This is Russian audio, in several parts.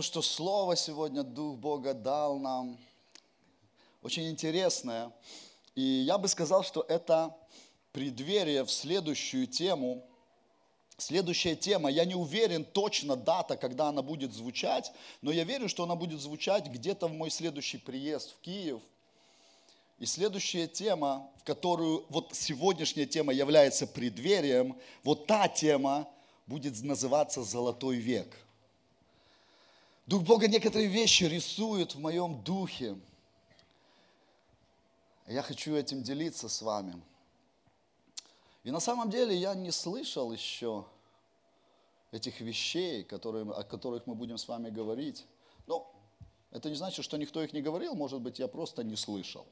думаю, что Слово сегодня Дух Бога дал нам очень интересное. И я бы сказал, что это преддверие в следующую тему. Следующая тема, я не уверен точно дата, когда она будет звучать, но я верю, что она будет звучать где-то в мой следующий приезд в Киев. И следующая тема, в которую вот сегодняшняя тема является преддверием, вот та тема будет называться «Золотой век». Дух Бога некоторые вещи рисует в моем духе. Я хочу этим делиться с вами. И на самом деле я не слышал еще этих вещей, которые, о которых мы будем с вами говорить. Ну, это не значит, что никто их не говорил, может быть, я просто не слышал.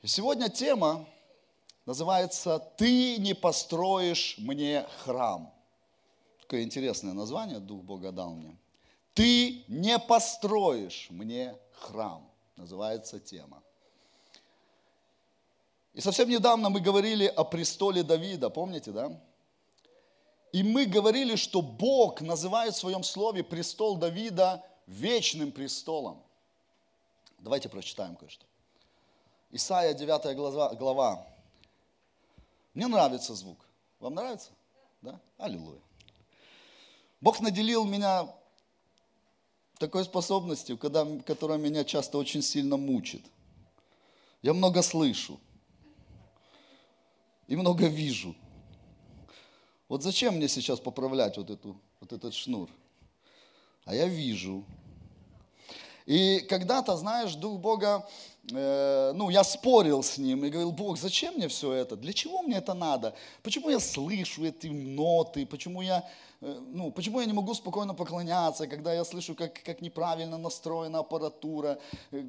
И сегодня тема называется «Ты не построишь мне храм». Такое интересное название Дух Бога дал мне. «Ты не построишь мне храм», называется тема. И совсем недавно мы говорили о престоле Давида, помните, да? И мы говорили, что Бог называет в своем слове престол Давида вечным престолом. Давайте прочитаем кое-что. Исайя 9 глава, глава. Мне нравится звук. Вам нравится? Да? Аллилуйя. Бог наделил меня такой способностью, когда, которая меня часто очень сильно мучит. Я много слышу и много вижу. Вот зачем мне сейчас поправлять вот, эту, вот этот шнур? А я вижу. И когда-то, знаешь, Дух Бога, ну, я спорил с Ним и говорил, Бог, зачем мне все это? Для чего мне это надо? Почему я слышу эти ноты? Почему я, э, ну, почему я не могу спокойно поклоняться, когда я слышу, как, как неправильно настроена аппаратура? Э,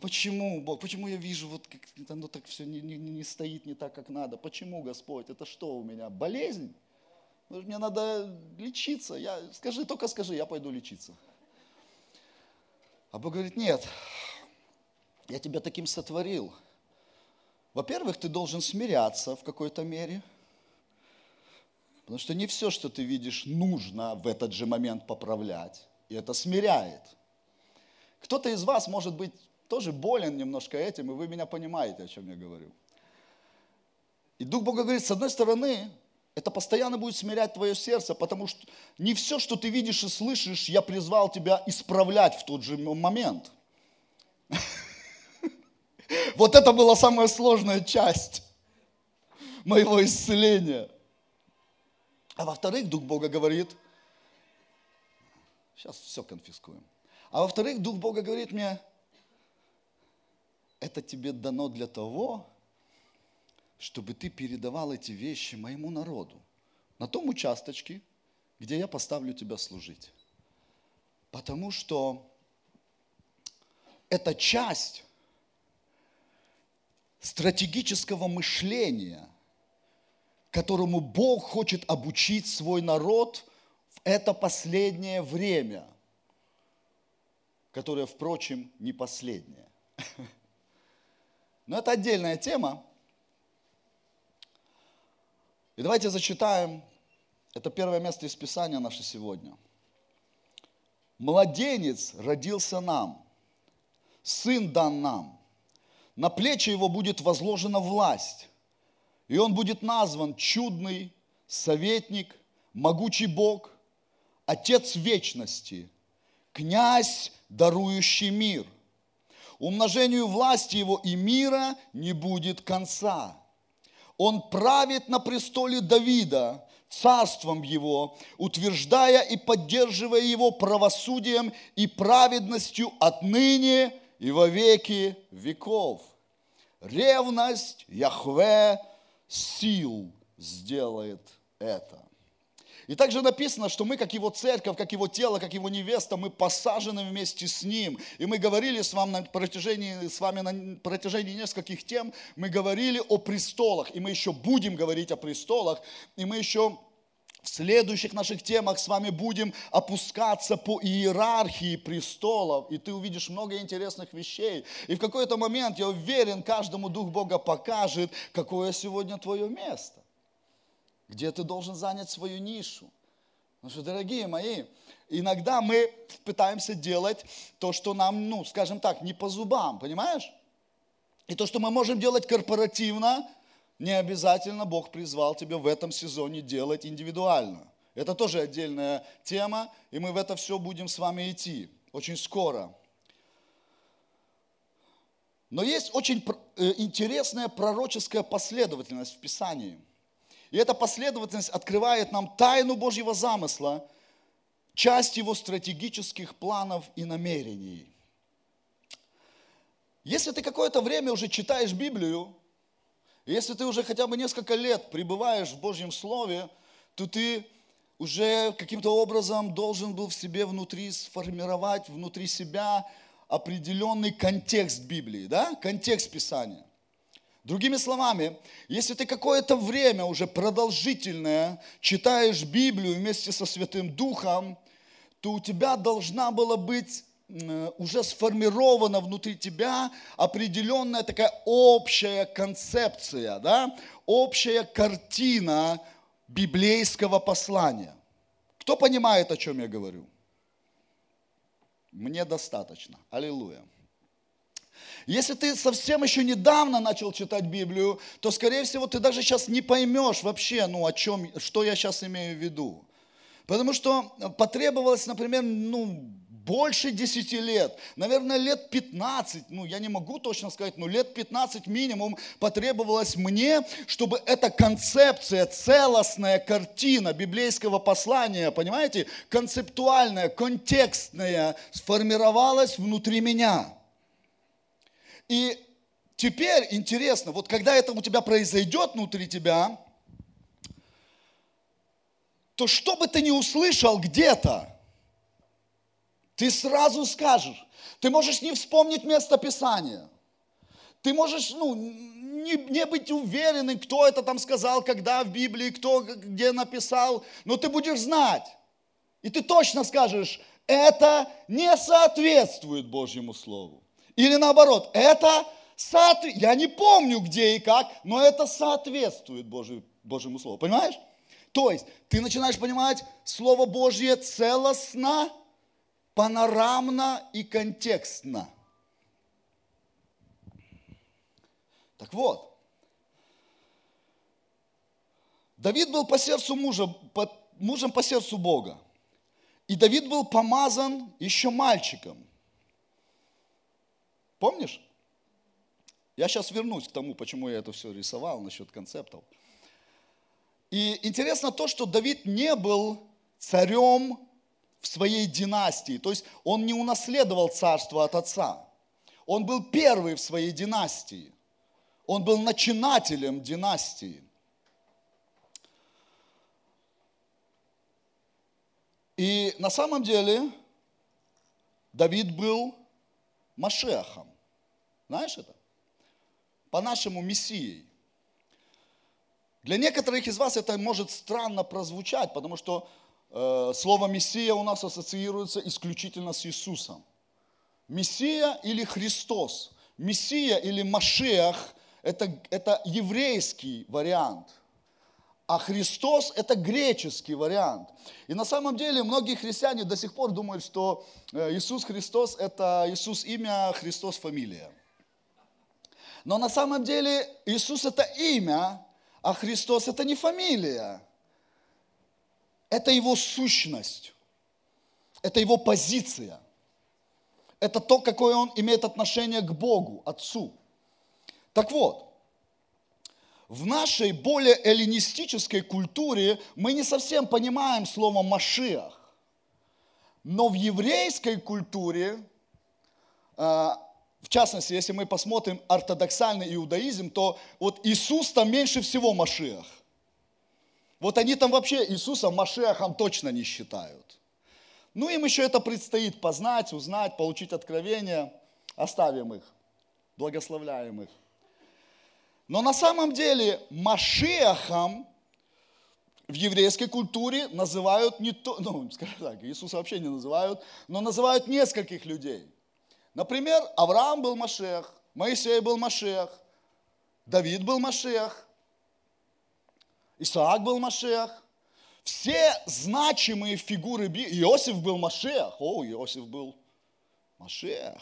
почему, Бог? Почему я вижу, вот как оно так все не, не, не стоит не так, как надо? Почему, Господь? Это что у меня? Болезнь? Мне надо лечиться. Я, скажи, только скажи, я пойду лечиться. А Бог говорит, нет, я тебя таким сотворил. Во-первых, ты должен смиряться в какой-то мере, потому что не все, что ты видишь, нужно в этот же момент поправлять, и это смиряет. Кто-то из вас, может быть, тоже болен немножко этим, и вы меня понимаете, о чем я говорю. И Дух Бога говорит, с одной стороны, это постоянно будет смирять твое сердце, потому что не все, что ты видишь и слышишь, я призвал тебя исправлять в тот же момент. Вот это была самая сложная часть моего исцеления. А во-вторых, Дух Бога говорит, сейчас все конфискуем. А во-вторых, Дух Бога говорит мне, это тебе дано для того, чтобы ты передавал эти вещи моему народу. На том участочке, где я поставлю тебя служить. Потому что это часть стратегического мышления, которому Бог хочет обучить свой народ в это последнее время, которое, впрочем, не последнее. Но это отдельная тема. И давайте зачитаем, это первое место из Писания наше сегодня. Младенец родился нам, сын дан нам, на плечи его будет возложена власть, и он будет назван чудный, советник, могучий Бог, Отец вечности, князь, дарующий мир. Умножению власти его и мира не будет конца – он правит на престоле Давида, царством его, утверждая и поддерживая его правосудием и праведностью отныне и во веки веков. Ревность Яхве сил сделает это. И также написано, что мы, как его церковь, как его тело, как его невеста, мы посажены вместе с ним. И мы говорили с вами на протяжении, с вами на протяжении нескольких тем, мы говорили о престолах, и мы еще будем говорить о престолах, и мы еще в следующих наших темах с вами будем опускаться по иерархии престолов, и ты увидишь много интересных вещей. И в какой-то момент, я уверен, каждому Дух Бога покажет, какое сегодня твое место где ты должен занять свою нишу. Потому что, дорогие мои, иногда мы пытаемся делать то, что нам, ну, скажем так, не по зубам, понимаешь? И то, что мы можем делать корпоративно, не обязательно Бог призвал тебя в этом сезоне делать индивидуально. Это тоже отдельная тема, и мы в это все будем с вами идти очень скоро. Но есть очень э, интересная пророческая последовательность в Писании. И эта последовательность открывает нам тайну Божьего замысла, часть его стратегических планов и намерений. Если ты какое-то время уже читаешь Библию, если ты уже хотя бы несколько лет пребываешь в Божьем Слове, то ты уже каким-то образом должен был в себе внутри сформировать, внутри себя определенный контекст Библии, да? контекст Писания. Другими словами, если ты какое-то время уже продолжительное читаешь Библию вместе со Святым Духом, то у тебя должна была быть уже сформирована внутри тебя определенная такая общая концепция, да? общая картина библейского послания. Кто понимает, о чем я говорю? Мне достаточно. Аллилуйя. Если ты совсем еще недавно начал читать Библию, то, скорее всего, ты даже сейчас не поймешь вообще, ну, о чем, что я сейчас имею в виду. Потому что потребовалось, например, ну, больше 10 лет, наверное, лет 15, ну, я не могу точно сказать, но лет 15 минимум потребовалось мне, чтобы эта концепция, целостная картина библейского послания, понимаете, концептуальная, контекстная, сформировалась внутри меня. И теперь интересно, вот когда это у тебя произойдет внутри тебя, то что бы ты ни услышал где-то, ты сразу скажешь. Ты можешь не вспомнить место Писания. Ты можешь ну, не, не быть уверенным, кто это там сказал, когда в Библии, кто где написал, но ты будешь знать. И ты точно скажешь, это не соответствует Божьему Слову. Или наоборот, это соответствует, я не помню где и как, но это соответствует Божьему, Божьему Слову. Понимаешь? То есть ты начинаешь понимать Слово Божье целостно, панорамно и контекстно. Так вот, Давид был по сердцу мужа, по, мужем по сердцу Бога. И Давид был помазан еще мальчиком. Помнишь? Я сейчас вернусь к тому, почему я это все рисовал насчет концептов. И интересно то, что Давид не был царем в своей династии. То есть он не унаследовал царство от отца. Он был первый в своей династии. Он был начинателем династии. И на самом деле Давид был Машехом. Знаешь это? По-нашему Мессией. Для некоторых из вас это может странно прозвучать, потому что слово Мессия у нас ассоциируется исключительно с Иисусом. Мессия или Христос. Мессия или Машех это, это еврейский вариант. А Христос – это греческий вариант. И на самом деле многие христиане до сих пор думают, что э, Иисус Христос – это Иисус имя, Христос фамилия. Но на самом деле Иисус – это имя, а Христос – это не фамилия. Это его сущность, это его позиция, это то, какое он имеет отношение к Богу, Отцу. Так вот, в нашей более эллинистической культуре мы не совсем понимаем слово «машиах». Но в еврейской культуре, а, в частности, если мы посмотрим ортодоксальный иудаизм, то вот Иисус там меньше всего Машиах. Вот они там вообще Иисуса Машехом точно не считают. Ну, им еще это предстоит познать, узнать, получить откровение. Оставим их, благословляем их. Но на самом деле Машехом в еврейской культуре называют не то, ну, скажем так, Иисуса вообще не называют, но называют нескольких людей. Например, Авраам был Машех, Моисей был Машех, Давид был Машех, Исаак был Машех. все значимые фигуры Библии, Иосиф был Машех, о, Иосиф был Машех.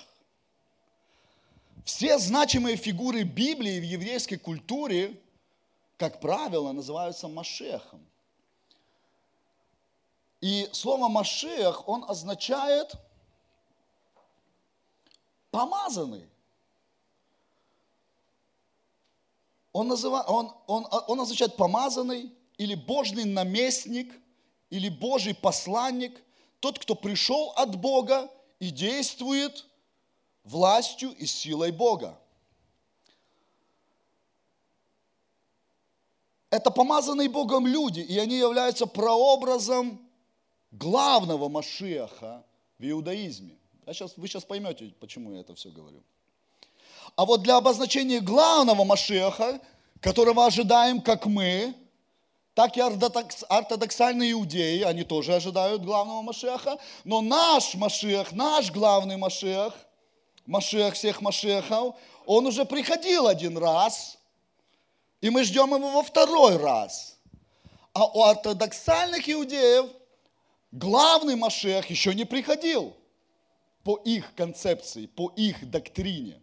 Все значимые фигуры Библии в еврейской культуре, как правило, называются Машехом. И слово Машех, он означает помазанный. Он, называет, он, он, он означает помазанный или Божий наместник, или Божий посланник, тот, кто пришел от Бога и действует властью и силой Бога. Это помазанные Богом люди, и они являются прообразом главного Машеха в иудаизме. Я сейчас, вы сейчас поймете, почему я это все говорю. А вот для обозначения главного Машеха, которого ожидаем, как мы, так и ортодоксальные иудеи, они тоже ожидают главного Машеха, но наш Машех, наш главный Машех, Машех всех Машехов, он уже приходил один раз, и мы ждем его во второй раз. А у ортодоксальных иудеев главный Машех еще не приходил по их концепции, по их доктрине.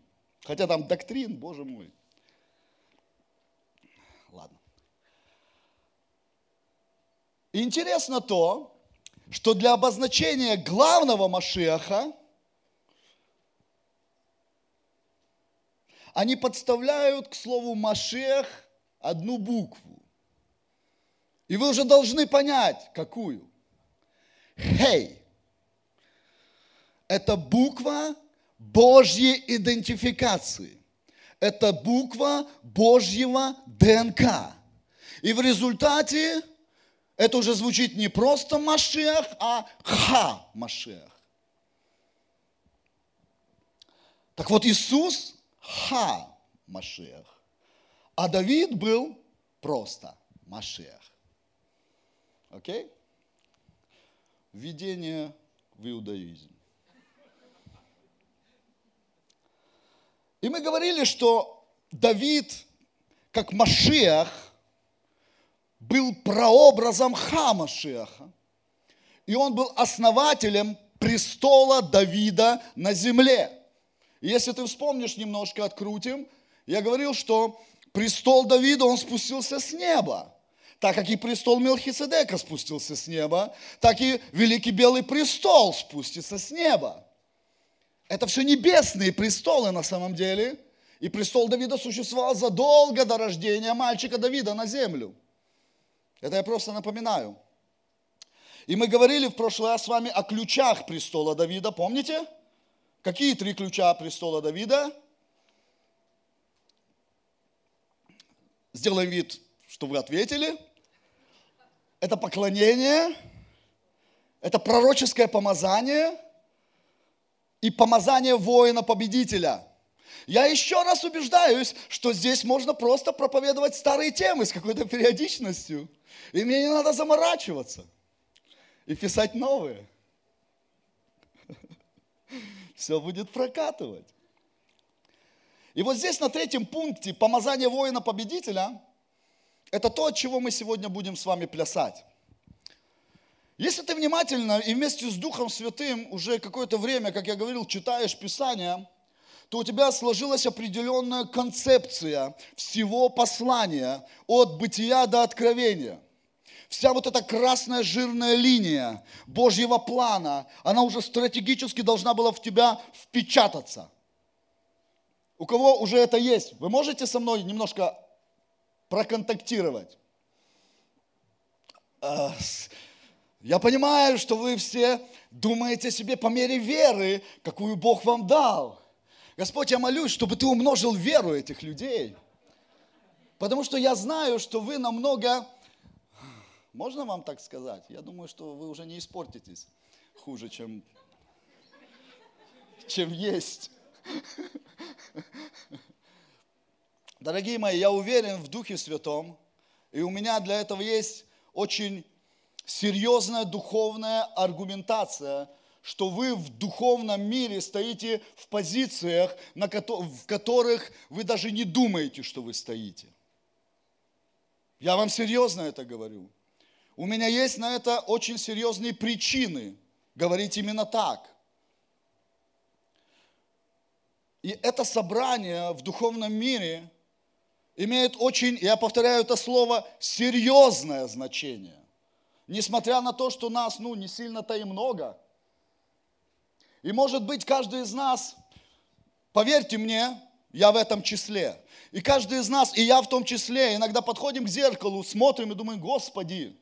Хотя там доктрин, боже мой. Ладно. Интересно то, что для обозначения главного Машеха они подставляют к слову Машех одну букву. И вы уже должны понять, какую. Хей. Это буква Божьей идентификации. Это буква Божьего ДНК. И в результате это уже звучит не просто Машех, а Ха Машех. Так вот Иисус Ха Машех. А Давид был просто Машех. Окей? Введение в иудаизм. И мы говорили, что Давид, как Машех, был прообразом Хамашеха. И он был основателем престола Давида на земле. И если ты вспомнишь немножко, открутим, я говорил, что престол Давида, он спустился с неба. Так как и престол Мелхиседека спустился с неба, так и Великий Белый престол спустится с неба. Это все небесные престолы на самом деле. И престол Давида существовал задолго до рождения мальчика Давида на землю. Это я просто напоминаю. И мы говорили в прошлый раз с вами о ключах престола Давида, помните? Какие три ключа престола Давида? Сделаем вид, что вы ответили. Это поклонение, это пророческое помазание и помазание воина-победителя. Я еще раз убеждаюсь, что здесь можно просто проповедовать старые темы с какой-то периодичностью. И мне не надо заморачиваться и писать новые. Все будет прокатывать. И вот здесь на третьем пункте помазание воина-победителя – это то, от чего мы сегодня будем с вами плясать. Если ты внимательно и вместе с Духом Святым уже какое-то время, как я говорил, читаешь Писание, то у тебя сложилась определенная концепция всего послания от бытия до откровения – вся вот эта красная жирная линия Божьего плана, она уже стратегически должна была в тебя впечататься. У кого уже это есть? Вы можете со мной немножко проконтактировать? Я понимаю, что вы все думаете себе по мере веры, какую Бог вам дал. Господь, я молюсь, чтобы ты умножил веру этих людей. Потому что я знаю, что вы намного можно вам так сказать? Я думаю, что вы уже не испортитесь хуже, чем, чем есть. Дорогие мои, я уверен в Духе Святом, и у меня для этого есть очень серьезная духовная аргументация, что вы в духовном мире стоите в позициях, в которых вы даже не думаете, что вы стоите. Я вам серьезно это говорю. у меня есть на это очень серьезные причины говорить именно так. И это собрание в духовном мире имеет очень, я повторяю это слово, серьезное значение. Несмотря на то, что нас, ну, не сильно-то и много. И может быть, каждый из нас, поверьте мне, я в этом числе. И каждый из нас, и я в том числе, иногда подходим к зеркалу, смотрим и думаем, Господи,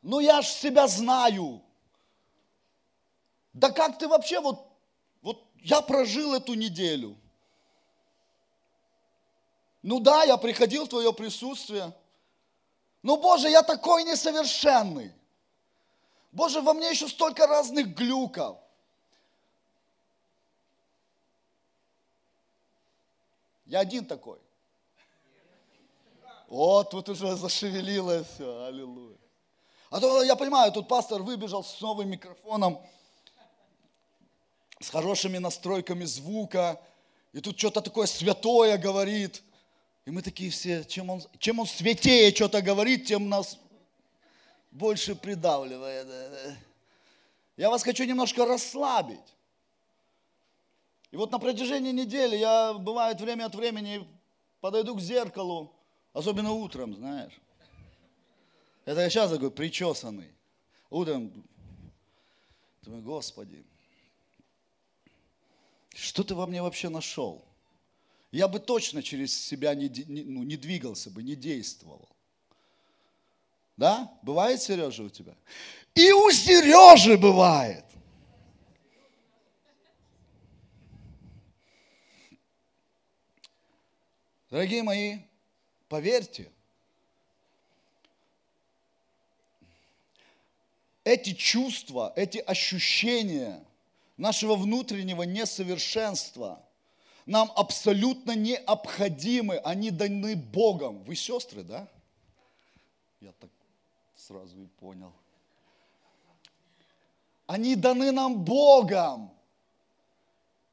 ну я ж себя знаю. Да как ты вообще, вот, вот я прожил эту неделю. Ну да, я приходил в твое присутствие. Но, Боже, я такой несовершенный. Боже, во мне еще столько разных глюков. Я один такой. Вот, тут уже зашевелилось все, аллилуйя. А то я понимаю, тут пастор выбежал с новым микрофоном, с хорошими настройками звука, и тут что-то такое святое говорит. И мы такие все, чем он, чем он святее что-то говорит, тем нас больше придавливает. Я вас хочу немножко расслабить. И вот на протяжении недели я, бывает, время от времени подойду к зеркалу, особенно утром, знаешь. Это я сейчас такой причесанный. Утром думаю, Господи, что ты во мне вообще нашел? Я бы точно через себя не, не, ну, не двигался бы, не действовал. Да? Бывает, Сережа, у тебя? И у Сережи бывает. Дорогие мои, поверьте, эти чувства, эти ощущения нашего внутреннего несовершенства нам абсолютно необходимы, они даны Богом. Вы сестры, да? Я так сразу и понял. Они даны нам Богом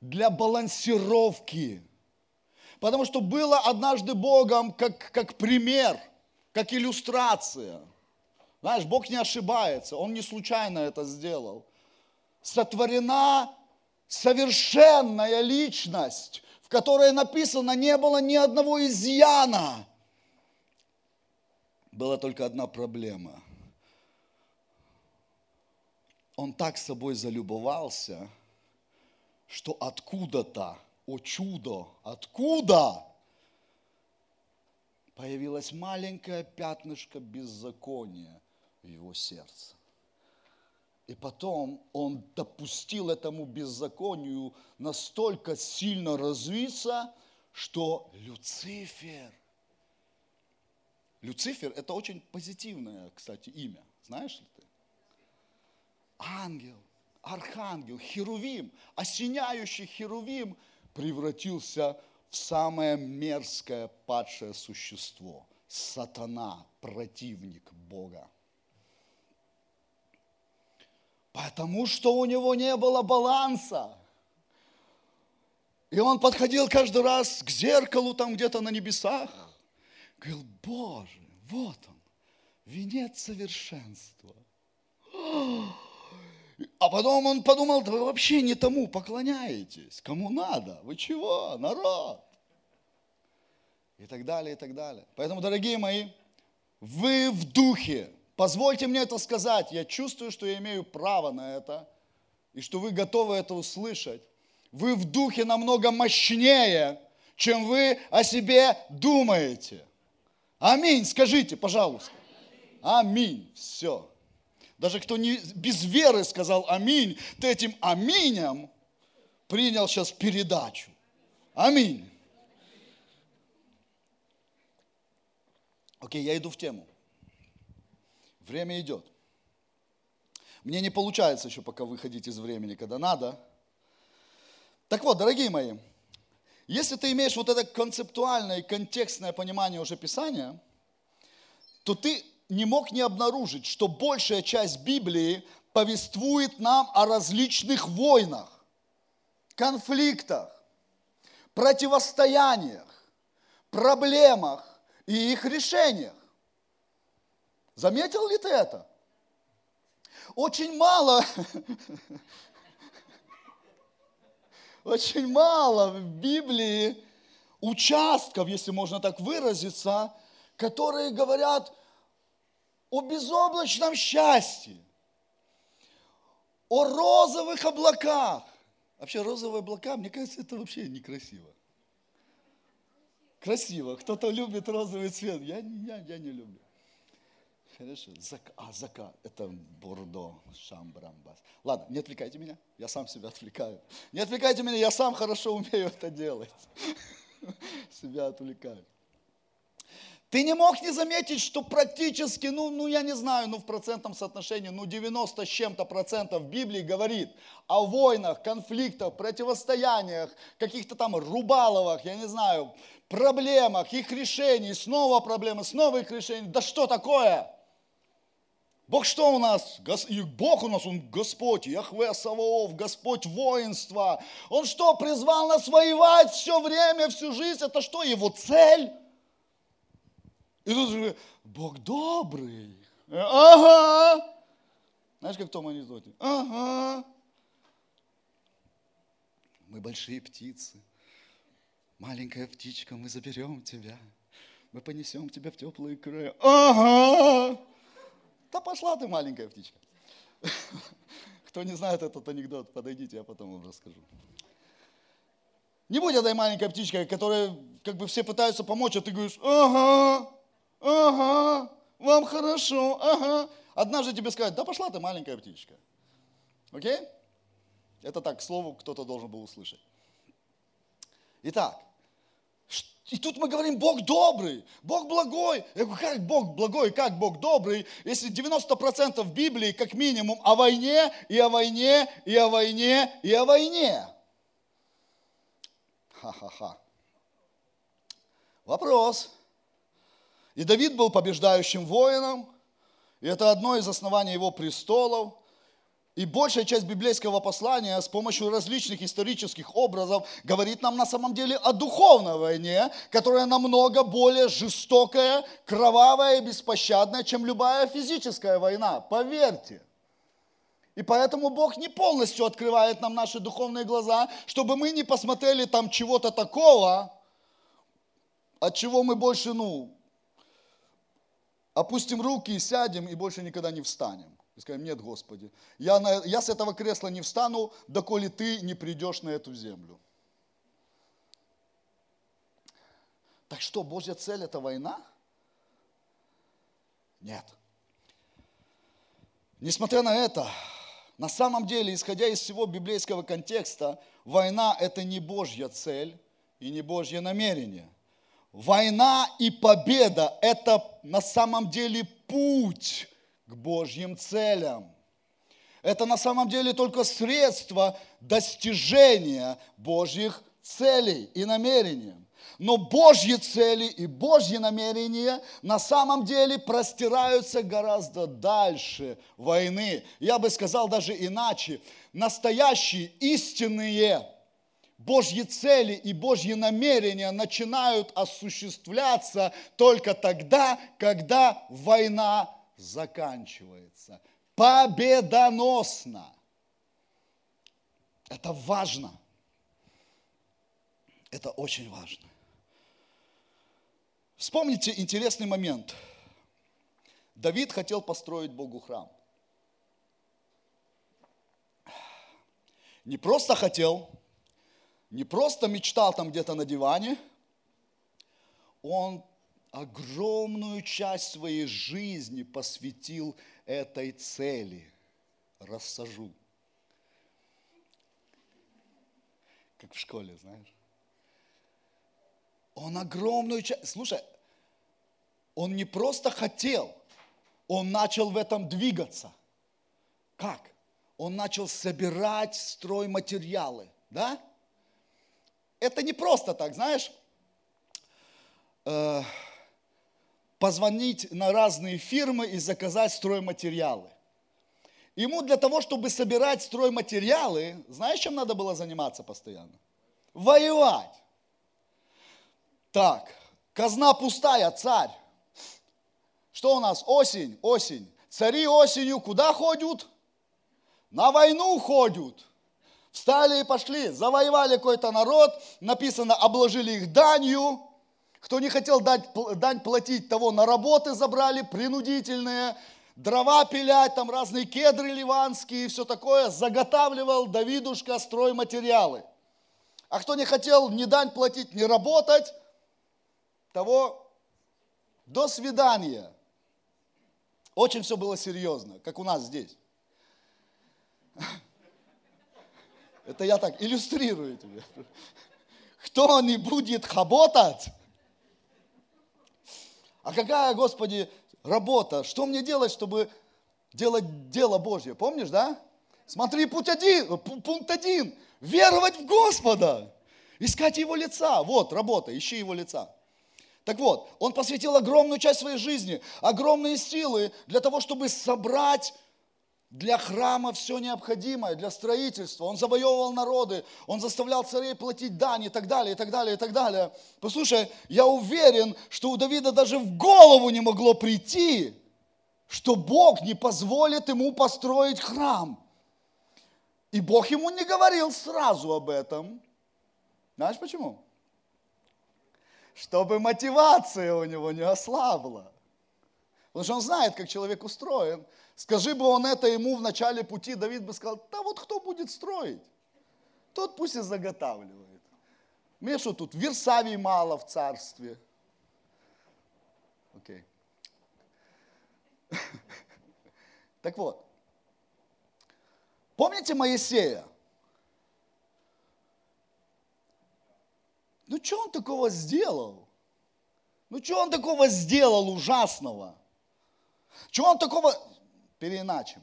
для балансировки. Потому что было однажды Богом как, как пример, как иллюстрация – знаешь, Бог не ошибается, Он не случайно это сделал. Сотворена совершенная личность, в которой написано, не было ни одного изъяна. Была только одна проблема. Он так собой залюбовался, что откуда-то, о чудо, откуда появилось маленькое пятнышко беззакония – в его сердце. И потом он допустил этому беззаконию настолько сильно развиться, что Люцифер, Люцифер это очень позитивное, кстати, имя, знаешь ли ты? Ангел, архангел, херувим, осеняющий херувим превратился в самое мерзкое падшее существо. Сатана, противник Бога. Потому что у него не было баланса. И он подходил каждый раз к зеркалу там где-то на небесах. Говорил, Боже, вот он, венец совершенства. А потом он подумал, да вы вообще не тому поклоняетесь, кому надо. Вы чего, народ? И так далее, и так далее. Поэтому, дорогие мои, вы в духе, Позвольте мне это сказать. Я чувствую, что я имею право на это, и что вы готовы это услышать. Вы в духе намного мощнее, чем вы о себе думаете. Аминь. Скажите, пожалуйста. Аминь. Все. Даже кто не, без веры сказал аминь, ты этим аминем принял сейчас передачу. Аминь. Окей, я иду в тему. Время идет. Мне не получается еще пока выходить из времени, когда надо. Так вот, дорогие мои, если ты имеешь вот это концептуальное и контекстное понимание уже Писания, то ты не мог не обнаружить, что большая часть Библии повествует нам о различных войнах, конфликтах, противостояниях, проблемах, и их решениях. Заметил ли ты это? Очень мало, очень мало в Библии участков, если можно так выразиться, которые говорят о безоблачном счастье, о розовых облаках. Вообще розовые облака, мне кажется, это вообще некрасиво. Красиво. Кто-то любит розовый цвет. Я, я, я не люблю. Хорошо. Зак, а, закат. Это Бордо, Шамбрамбас. Ладно, не отвлекайте меня. Я сам себя отвлекаю. Не отвлекайте меня, я сам хорошо умею это делать. Себя отвлекаю. Ты не мог не заметить, что практически, ну, ну я не знаю, ну в процентном соотношении, ну 90 с чем-то процентов Библии говорит о войнах, конфликтах, противостояниях, каких-то там рубаловых, я не знаю, проблемах, их решений, снова проблемы, снова их решений. Да что такое? Бог что у нас? И Бог у нас, Он Господь, Яхве Саваоф, Господь воинства. Он что, призвал нас воевать все время, всю жизнь? Это что, Его цель? И тут же, Бог добрый. Ага. Знаешь, как в том анекдоте? Ага. Мы большие птицы. Маленькая птичка, мы заберем тебя. Мы понесем тебя в теплые края. Ага. Да пошла ты, маленькая птичка. Кто не знает этот анекдот, подойдите, я потом вам расскажу. Не будь этой маленькой птичкой, которая как бы все пытаются помочь, а ты говоришь, ага, ага, вам хорошо, ага. Однажды тебе сказать, да пошла ты, маленькая птичка. Окей? Это так, к слову, кто-то должен был услышать. Итак, и тут мы говорим, Бог добрый, Бог благой. Я говорю, как Бог благой, как Бог добрый, если 90% Библии как минимум о войне, и о войне, и о войне, и о войне. Ха-ха-ха. Вопрос. И Давид был побеждающим воином, и это одно из оснований его престолов. И большая часть библейского послания с помощью различных исторических образов говорит нам на самом деле о духовной войне, которая намного более жестокая, кровавая и беспощадная, чем любая физическая война. Поверьте. И поэтому Бог не полностью открывает нам наши духовные глаза, чтобы мы не посмотрели там чего-то такого, от чего мы больше, ну, опустим руки и сядем, и больше никогда не встанем. И скажем, нет, Господи, я, на, я с этого кресла не встану, доколе ты не придешь на эту землю. Так что, Божья цель – это война? Нет. Несмотря на это, на самом деле, исходя из всего библейского контекста, война – это не Божья цель и не Божье намерение – Война и победа – это на самом деле путь к Божьим целям. Это на самом деле только средство достижения Божьих целей и намерений. Но Божьи цели и Божьи намерения на самом деле простираются гораздо дальше войны. Я бы сказал даже иначе. Настоящие истинные Божьи цели и Божьи намерения начинают осуществляться только тогда, когда война заканчивается. Победоносно. Это важно. Это очень важно. Вспомните интересный момент. Давид хотел построить Богу храм. Не просто хотел, не просто мечтал там где-то на диване, он огромную часть своей жизни посвятил этой цели. Рассажу. Как в школе, знаешь. Он огромную часть... Слушай, он не просто хотел, он начал в этом двигаться. Как? Он начал собирать стройматериалы, да? Это не просто так, знаешь, э, позвонить на разные фирмы и заказать стройматериалы. Ему для того, чтобы собирать стройматериалы, знаешь, чем надо было заниматься постоянно? Воевать. Так, Казна пустая, царь. Что у нас? Осень, осень. Цари осенью куда ходят? На войну ходят. Встали и пошли, завоевали какой-то народ, написано, обложили их данью. Кто не хотел дать, дань платить, того на работы забрали, принудительные, дрова пилять, там разные кедры ливанские и все такое, заготавливал Давидушка стройматериалы. А кто не хотел ни дань платить, ни работать, того до свидания. Очень все было серьезно, как у нас здесь. Это я так иллюстрирую тебе. Кто не будет работать? А какая, Господи, работа? Что мне делать, чтобы делать дело Божье? Помнишь, да? Смотри, путь один, пункт один. Веровать в Господа. Искать Его лица. Вот, работа, ищи Его лица. Так вот, он посвятил огромную часть своей жизни, огромные силы для того, чтобы собрать для храма все необходимое, для строительства. Он завоевывал народы, он заставлял царей платить дань и так далее, и так далее, и так далее. Послушай, я уверен, что у Давида даже в голову не могло прийти, что Бог не позволит ему построить храм. И Бог ему не говорил сразу об этом. Знаешь почему? Чтобы мотивация у него не ослабла. Потому что он знает, как человек устроен. Скажи бы он это ему в начале пути, Давид бы сказал, да вот кто будет строить? Тот пусть и заготавливает. Мне что тут, Версавий мало в царстве. Окей. Так вот, помните Моисея? Ну что он такого сделал? Ну что он такого сделал ужасного? Чего он такого, переиначим.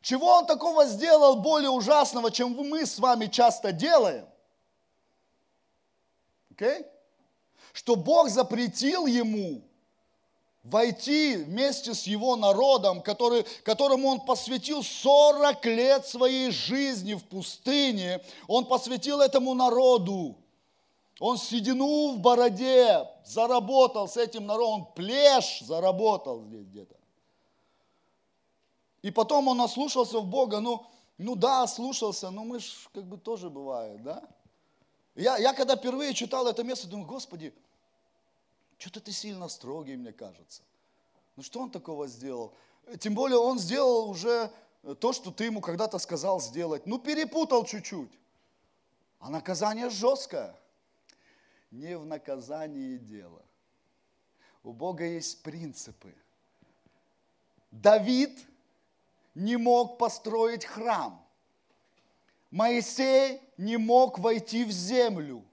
Чего он такого сделал более ужасного, чем мы с вами часто делаем? Okay? Что Бог запретил ему войти вместе с его народом, который, которому он посвятил 40 лет своей жизни в пустыне. Он посвятил этому народу. Он седину в бороде заработал с этим народом, он плешь заработал здесь где-то. И потом он ослушался в Бога, ну, ну да, слушался, но мы ж как бы тоже бывает, да? Я, я когда впервые читал это место, думаю, Господи, что-то ты сильно строгий, мне кажется. Ну что он такого сделал? Тем более он сделал уже то, что ты ему когда-то сказал сделать. Ну перепутал чуть-чуть. А наказание жесткое. Не в наказании дело. У Бога есть принципы. Давид – не мог построить храм. Моисей не мог войти в землю,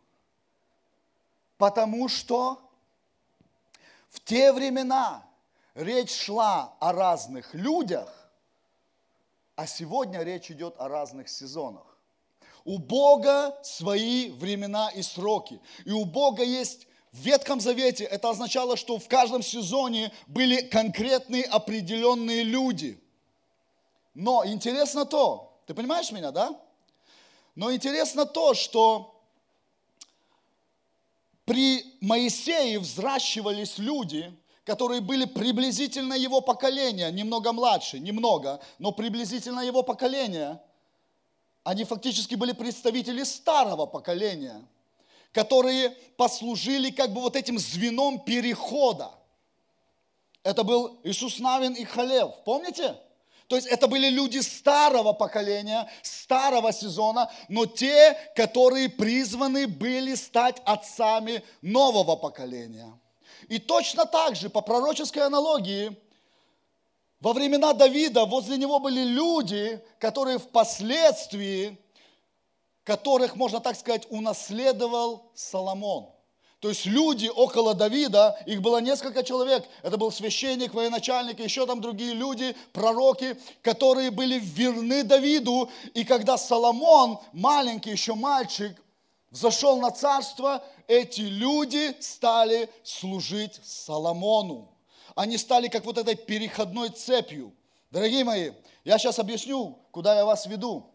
потому что в те времена речь шла о разных людях, а сегодня речь идет о разных сезонах. У Бога свои времена и сроки. И у Бога есть в Ветхом Завете это означало, что в каждом сезоне были конкретные определенные люди – но интересно то, ты понимаешь меня, да? Но интересно то, что при Моисее взращивались люди, которые были приблизительно его поколения, немного младше, немного, но приблизительно его поколения. Они фактически были представители старого поколения, которые послужили как бы вот этим звеном перехода. Это был Иисус Навин и Халев, помните? То есть это были люди старого поколения, старого сезона, но те, которые призваны были стать отцами нового поколения. И точно так же, по пророческой аналогии, во времена Давида возле него были люди, которые впоследствии, которых, можно так сказать, унаследовал Соломон. То есть люди около Давида, их было несколько человек. Это был священник, военачальник, еще там другие люди, пророки, которые были верны Давиду. И когда Соломон, маленький еще мальчик, зашел на царство, эти люди стали служить Соломону. Они стали как вот этой переходной цепью. Дорогие мои, я сейчас объясню, куда я вас веду.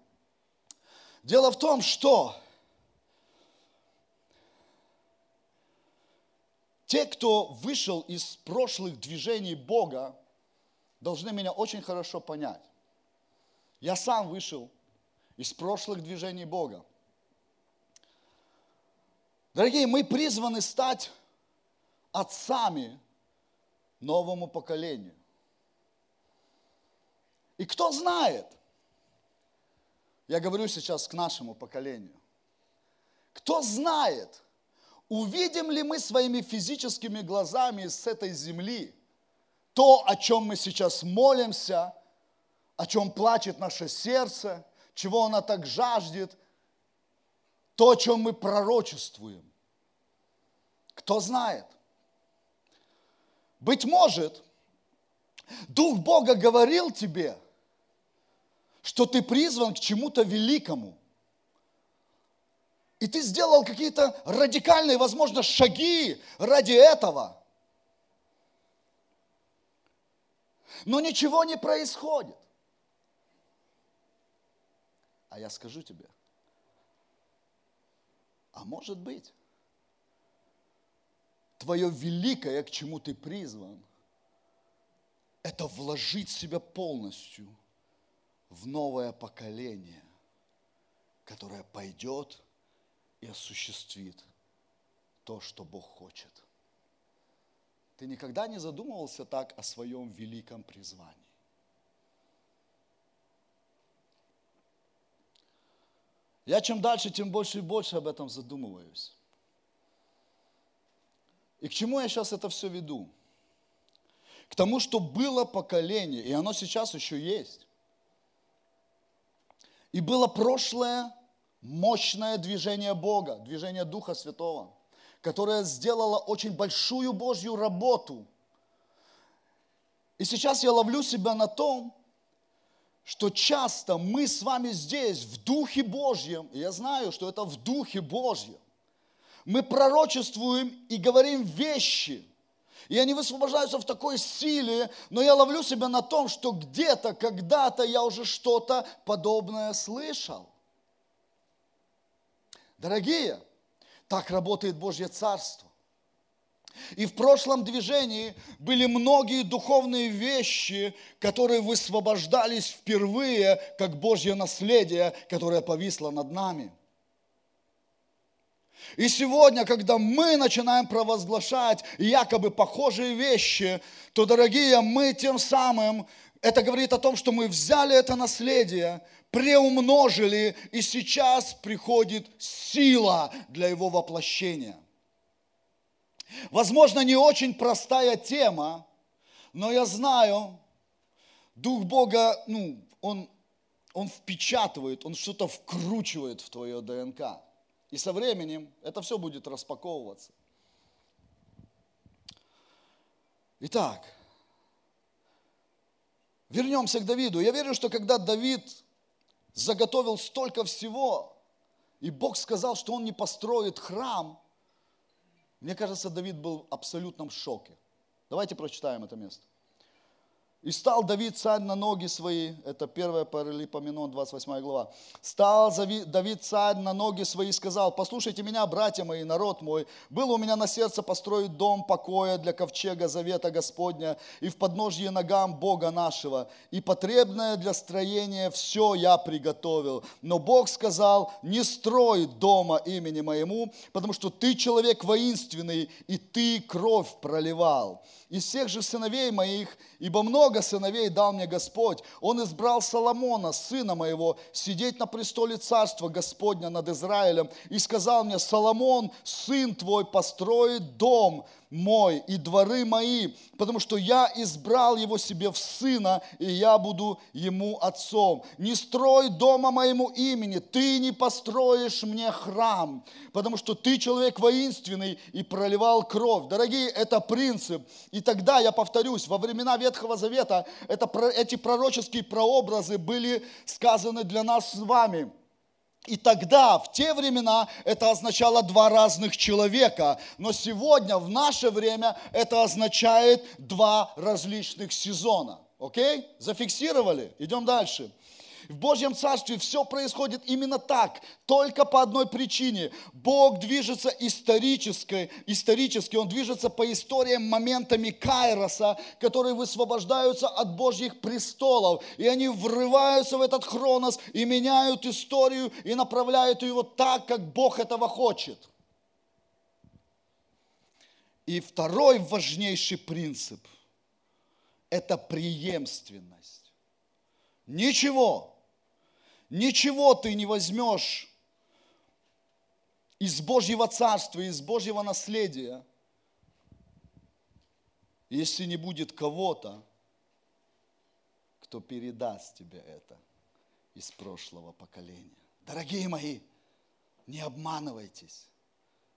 Дело в том, что те, кто вышел из прошлых движений Бога, должны меня очень хорошо понять. Я сам вышел из прошлых движений Бога. Дорогие, мы призваны стать отцами новому поколению. И кто знает, я говорю сейчас к нашему поколению, кто знает, увидим ли мы своими физическими глазами с этой земли то, о чем мы сейчас молимся, о чем плачет наше сердце, чего оно так жаждет, то, о чем мы пророчествуем. Кто знает? Быть может, Дух Бога говорил тебе, что ты призван к чему-то великому. И ты сделал какие-то радикальные, возможно, шаги ради этого. Но ничего не происходит. А я скажу тебе, а может быть, твое великое, к чему ты призван, это вложить себя полностью в новое поколение, которое пойдет и осуществит то, что Бог хочет. Ты никогда не задумывался так о своем великом призвании? Я чем дальше, тем больше и больше об этом задумываюсь. И к чему я сейчас это все веду? К тому, что было поколение, и оно сейчас еще есть. И было прошлое мощное движение Бога, движение Духа Святого, которое сделало очень большую Божью работу. И сейчас я ловлю себя на том, что часто мы с вами здесь в Духе Божьем, и я знаю, что это в Духе Божьем, мы пророчествуем и говорим вещи, и они высвобождаются в такой силе, но я ловлю себя на том, что где-то, когда-то я уже что-то подобное слышал. Дорогие, так работает Божье Царство. И в прошлом движении были многие духовные вещи, которые высвобождались впервые, как Божье наследие, которое повисло над нами. И сегодня, когда мы начинаем провозглашать якобы похожие вещи, то, дорогие, мы тем самым, это говорит о том, что мы взяли это наследие, преумножили, и сейчас приходит сила для его воплощения – Возможно, не очень простая тема, но я знаю, Дух Бога, ну, он, он впечатывает, он что-то вкручивает в твое ДНК. И со временем это все будет распаковываться. Итак, вернемся к Давиду. Я верю, что когда Давид заготовил столько всего, и Бог сказал, что он не построит храм – мне кажется, Давид был в абсолютном шоке. Давайте прочитаем это место. И стал Давид царь на ноги свои, это 1 Паралипоменон, 28 глава. Стал Давид царь на ноги свои и сказал, послушайте меня, братья мои, народ мой, было у меня на сердце построить дом покоя для ковчега завета Господня и в подножье ногам Бога нашего, и потребное для строения все я приготовил. Но Бог сказал, не строй дома имени моему, потому что ты человек воинственный, и ты кровь проливал из всех же сыновей моих, ибо много сыновей дал мне Господь. Он избрал Соломона, сына моего, сидеть на престоле царства Господня над Израилем, и сказал мне, Соломон, сын твой, построит дом мой и дворы мои, потому что я избрал его себе в сына, и я буду ему отцом. Не строй дома моему имени, ты не построишь мне храм, потому что ты человек воинственный и проливал кровь. Дорогие, это принцип. И тогда, я повторюсь, во времена Ветхого Завета это, эти пророческие прообразы были сказаны для нас с вами – и тогда, в те времена, это означало два разных человека. Но сегодня, в наше время, это означает два различных сезона. Окей? Зафиксировали? Идем дальше. В Божьем Царстве все происходит именно так, только по одной причине. Бог движется исторически, исторически, Он движется по историям, моментами Кайроса, которые высвобождаются от Божьих престолов. И они врываются в этот хронос и меняют историю и направляют ее так, как Бог этого хочет. И второй важнейший принцип – это преемственность. Ничего, ничего ты не возьмешь из Божьего царства, из Божьего наследия, если не будет кого-то, кто передаст тебе это из прошлого поколения. Дорогие мои, не обманывайтесь.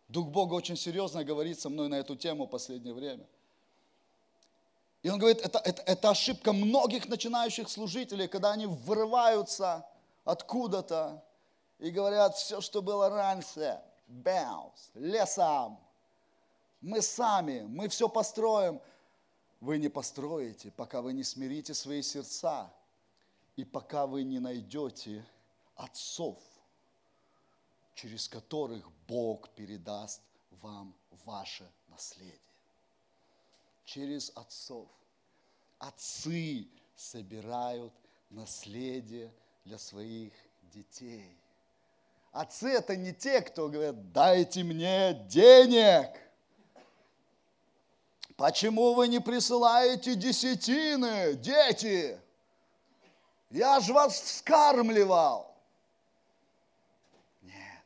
Дух Бога очень серьезно говорит со мной на эту тему в последнее время. И он говорит, это, это, это ошибка многих начинающих служителей, когда они вырываются откуда-то и говорят, все, что было раньше, баус, лесом, мы сами, мы все построим. Вы не построите, пока вы не смирите свои сердца и пока вы не найдете отцов, через которых Бог передаст вам ваше наследие. Через отцов. Отцы собирают наследие для своих детей. Отцы это не те, кто говорят, дайте мне денег. Почему вы не присылаете десятины, дети? Я же вас вскармливал. Нет.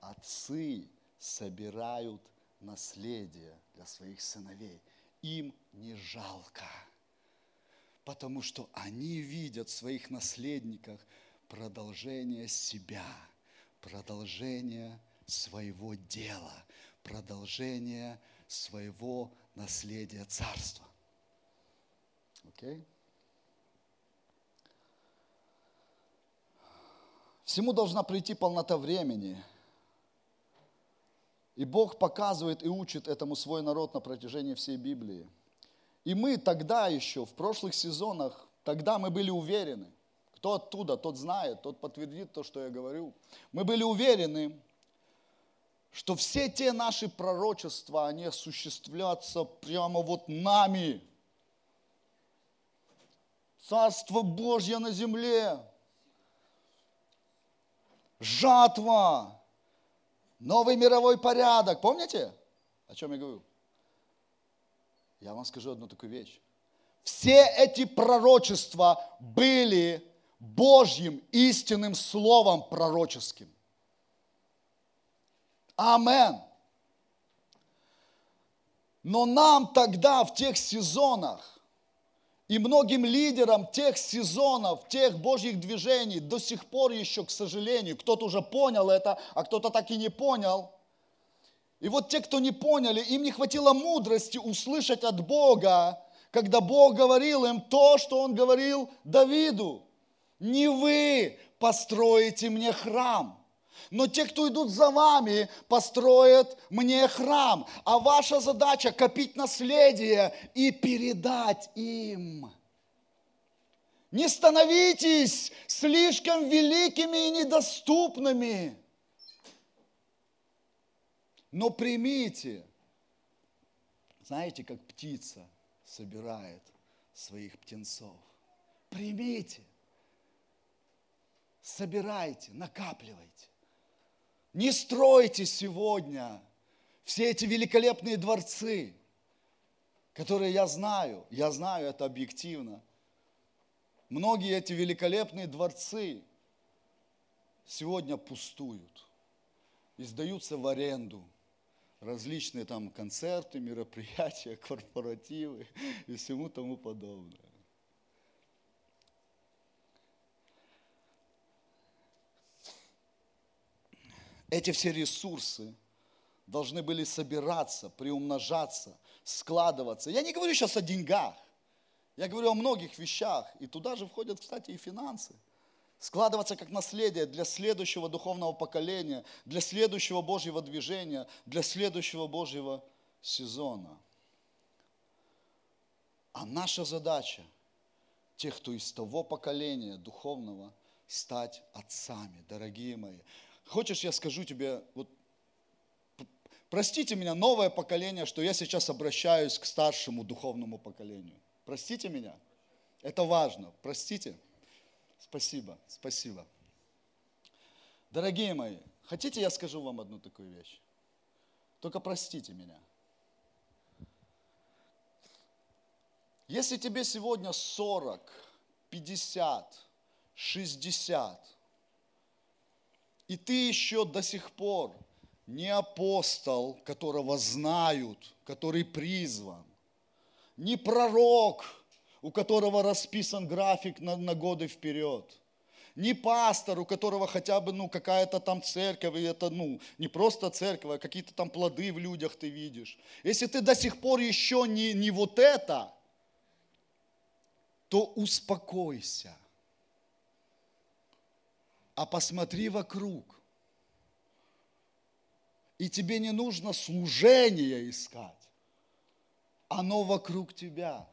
Отцы собирают наследие для своих сыновей. Им не жалко, потому что они видят в своих наследниках продолжение себя, продолжение своего дела, продолжение своего наследия царства. Окей? Okay? Всему должна прийти полнота времени. И Бог показывает и учит этому свой народ на протяжении всей Библии. И мы тогда еще, в прошлых сезонах, тогда мы были уверены, кто оттуда, тот знает, тот подтвердит то, что я говорю. Мы были уверены, что все те наши пророчества, они осуществлятся прямо вот нами. Царство Божье на земле жатва, новый мировой порядок. Помните, о чем я говорю? Я вам скажу одну такую вещь. Все эти пророчества были Божьим истинным словом пророческим. Амен. Но нам тогда, в тех сезонах, и многим лидерам тех сезонов, тех Божьих движений до сих пор еще, к сожалению, кто-то уже понял это, а кто-то так и не понял. И вот те, кто не поняли, им не хватило мудрости услышать от Бога, когда Бог говорил им то, что Он говорил Давиду. Не вы построите мне храм – но те, кто идут за вами, построят мне храм. А ваша задача копить наследие и передать им. Не становитесь слишком великими и недоступными. Но примите. Знаете, как птица собирает своих птенцов. Примите. Собирайте, накапливайте. Не стройте сегодня все эти великолепные дворцы, которые я знаю, я знаю это объективно. Многие эти великолепные дворцы сегодня пустуют и сдаются в аренду. Различные там концерты, мероприятия, корпоративы и всему тому подобное. эти все ресурсы должны были собираться, приумножаться, складываться. Я не говорю сейчас о деньгах, я говорю о многих вещах. И туда же входят, кстати, и финансы. Складываться как наследие для следующего духовного поколения, для следующего Божьего движения, для следующего Божьего сезона. А наша задача тех, кто из того поколения духовного, стать отцами, дорогие мои. Хочешь, я скажу тебе, вот Простите меня, новое поколение, что я сейчас обращаюсь к старшему духовному поколению. Простите меня. Это важно. Простите. Спасибо, спасибо. Дорогие мои, хотите, я скажу вам одну такую вещь? Только простите меня. Если тебе сегодня 40, 50, 60, и ты еще до сих пор не апостол, которого знают, который призван, не пророк, у которого расписан график на, на годы вперед, не пастор, у которого хотя бы ну, какая-то там церковь, и это ну, не просто церковь, а какие-то там плоды в людях ты видишь. Если ты до сих пор еще не, не вот это, то успокойся. А посмотри вокруг – и тебе не нужно служение искать. Оно вокруг тебя.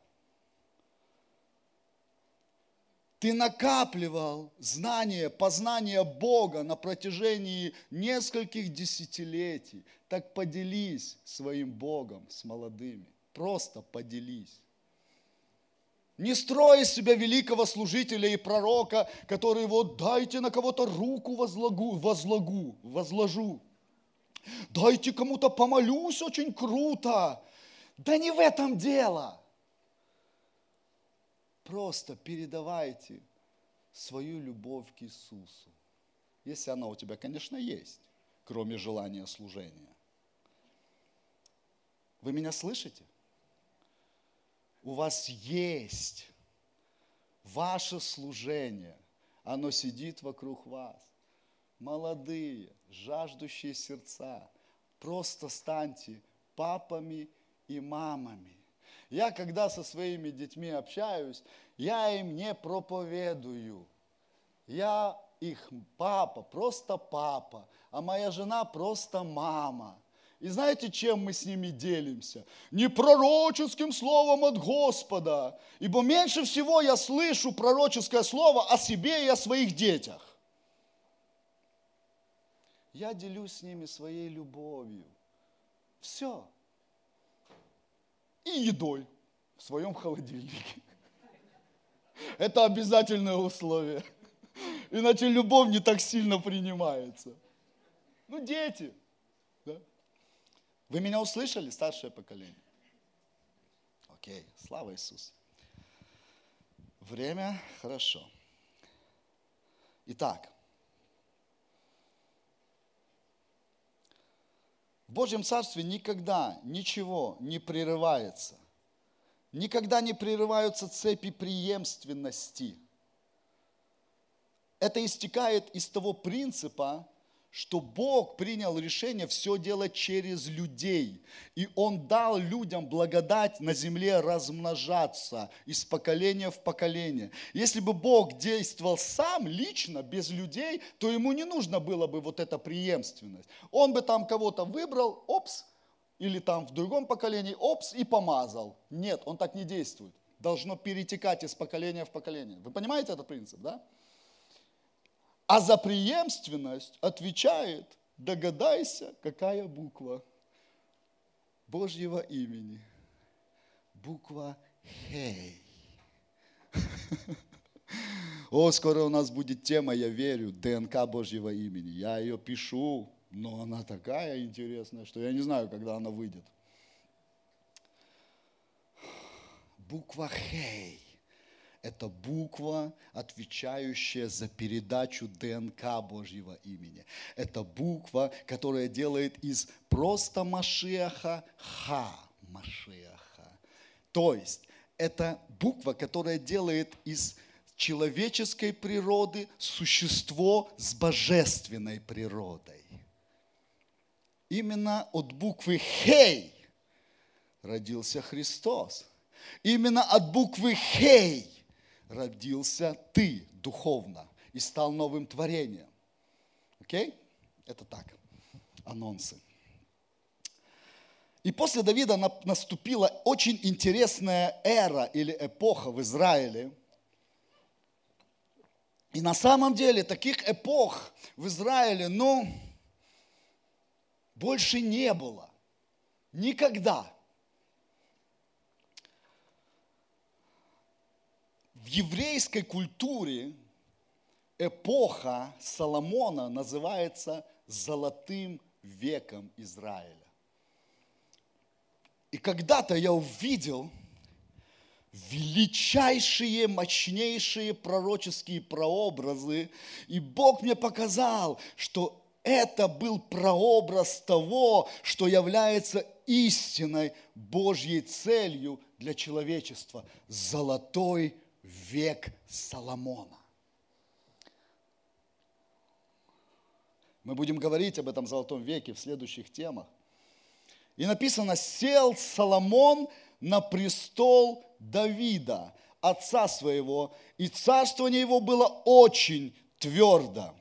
Ты накапливал знание, познание Бога на протяжении нескольких десятилетий. Так поделись своим Богом с молодыми. Просто поделись. Не строй из себя великого служителя и пророка, который вот дайте на кого-то руку возлагу, возлагу, возложу. Дайте кому-то помолюсь, очень круто. Да не в этом дело. Просто передавайте свою любовь к Иисусу. Если она у тебя, конечно, есть, кроме желания служения. Вы меня слышите? У вас есть ваше служение. Оно сидит вокруг вас. Молодые, жаждущие сердца, просто станьте папами и мамами. Я когда со своими детьми общаюсь, я им не проповедую. Я их папа, просто папа, а моя жена просто мама. И знаете, чем мы с ними делимся? Не пророческим словом от Господа. Ибо меньше всего я слышу пророческое слово о себе и о своих детях я делюсь с ними своей любовью. Все. И едой в своем холодильнике. Это обязательное условие. Иначе любовь не так сильно принимается. Ну, дети. Да? Вы меня услышали, старшее поколение? Окей, слава Иисусу. Время хорошо. Итак, Божьем Царстве никогда ничего не прерывается. Никогда не прерываются цепи преемственности. Это истекает из того принципа, что Бог принял решение все делать через людей. И Он дал людям благодать на земле размножаться из поколения в поколение. Если бы Бог действовал сам, лично, без людей, то ему не нужно было бы вот эта преемственность. Он бы там кого-то выбрал, опс, или там в другом поколении, опс, и помазал. Нет, он так не действует. Должно перетекать из поколения в поколение. Вы понимаете этот принцип, да? А за преемственность отвечает, догадайся, какая буква Божьего имени. Буква Хей. О, скоро у нас будет тема, я верю, ДНК Божьего имени. Я ее пишу, но она такая интересная, что я не знаю, когда она выйдет. Буква Хей это буква, отвечающая за передачу ДНК Божьего имени. Это буква, которая делает из просто Машеха Ха Машеха. То есть это буква, которая делает из человеческой природы существо с божественной природой. Именно от буквы Хей родился Христос. Именно от буквы Хей родился ты духовно и стал новым творением. Окей? Это так, анонсы. И после Давида наступила очень интересная эра или эпоха в Израиле, И на самом деле таких эпох в Израиле, ну, больше не было. Никогда. В еврейской культуре эпоха Соломона называется золотым веком Израиля. И когда-то я увидел величайшие, мощнейшие пророческие прообразы, и Бог мне показал, что это был прообраз того, что является истинной Божьей целью для человечества. Золотой век Соломона. Мы будем говорить об этом золотом веке в следующих темах. И написано, сел Соломон на престол Давида, отца своего, и царствование его было очень твердо.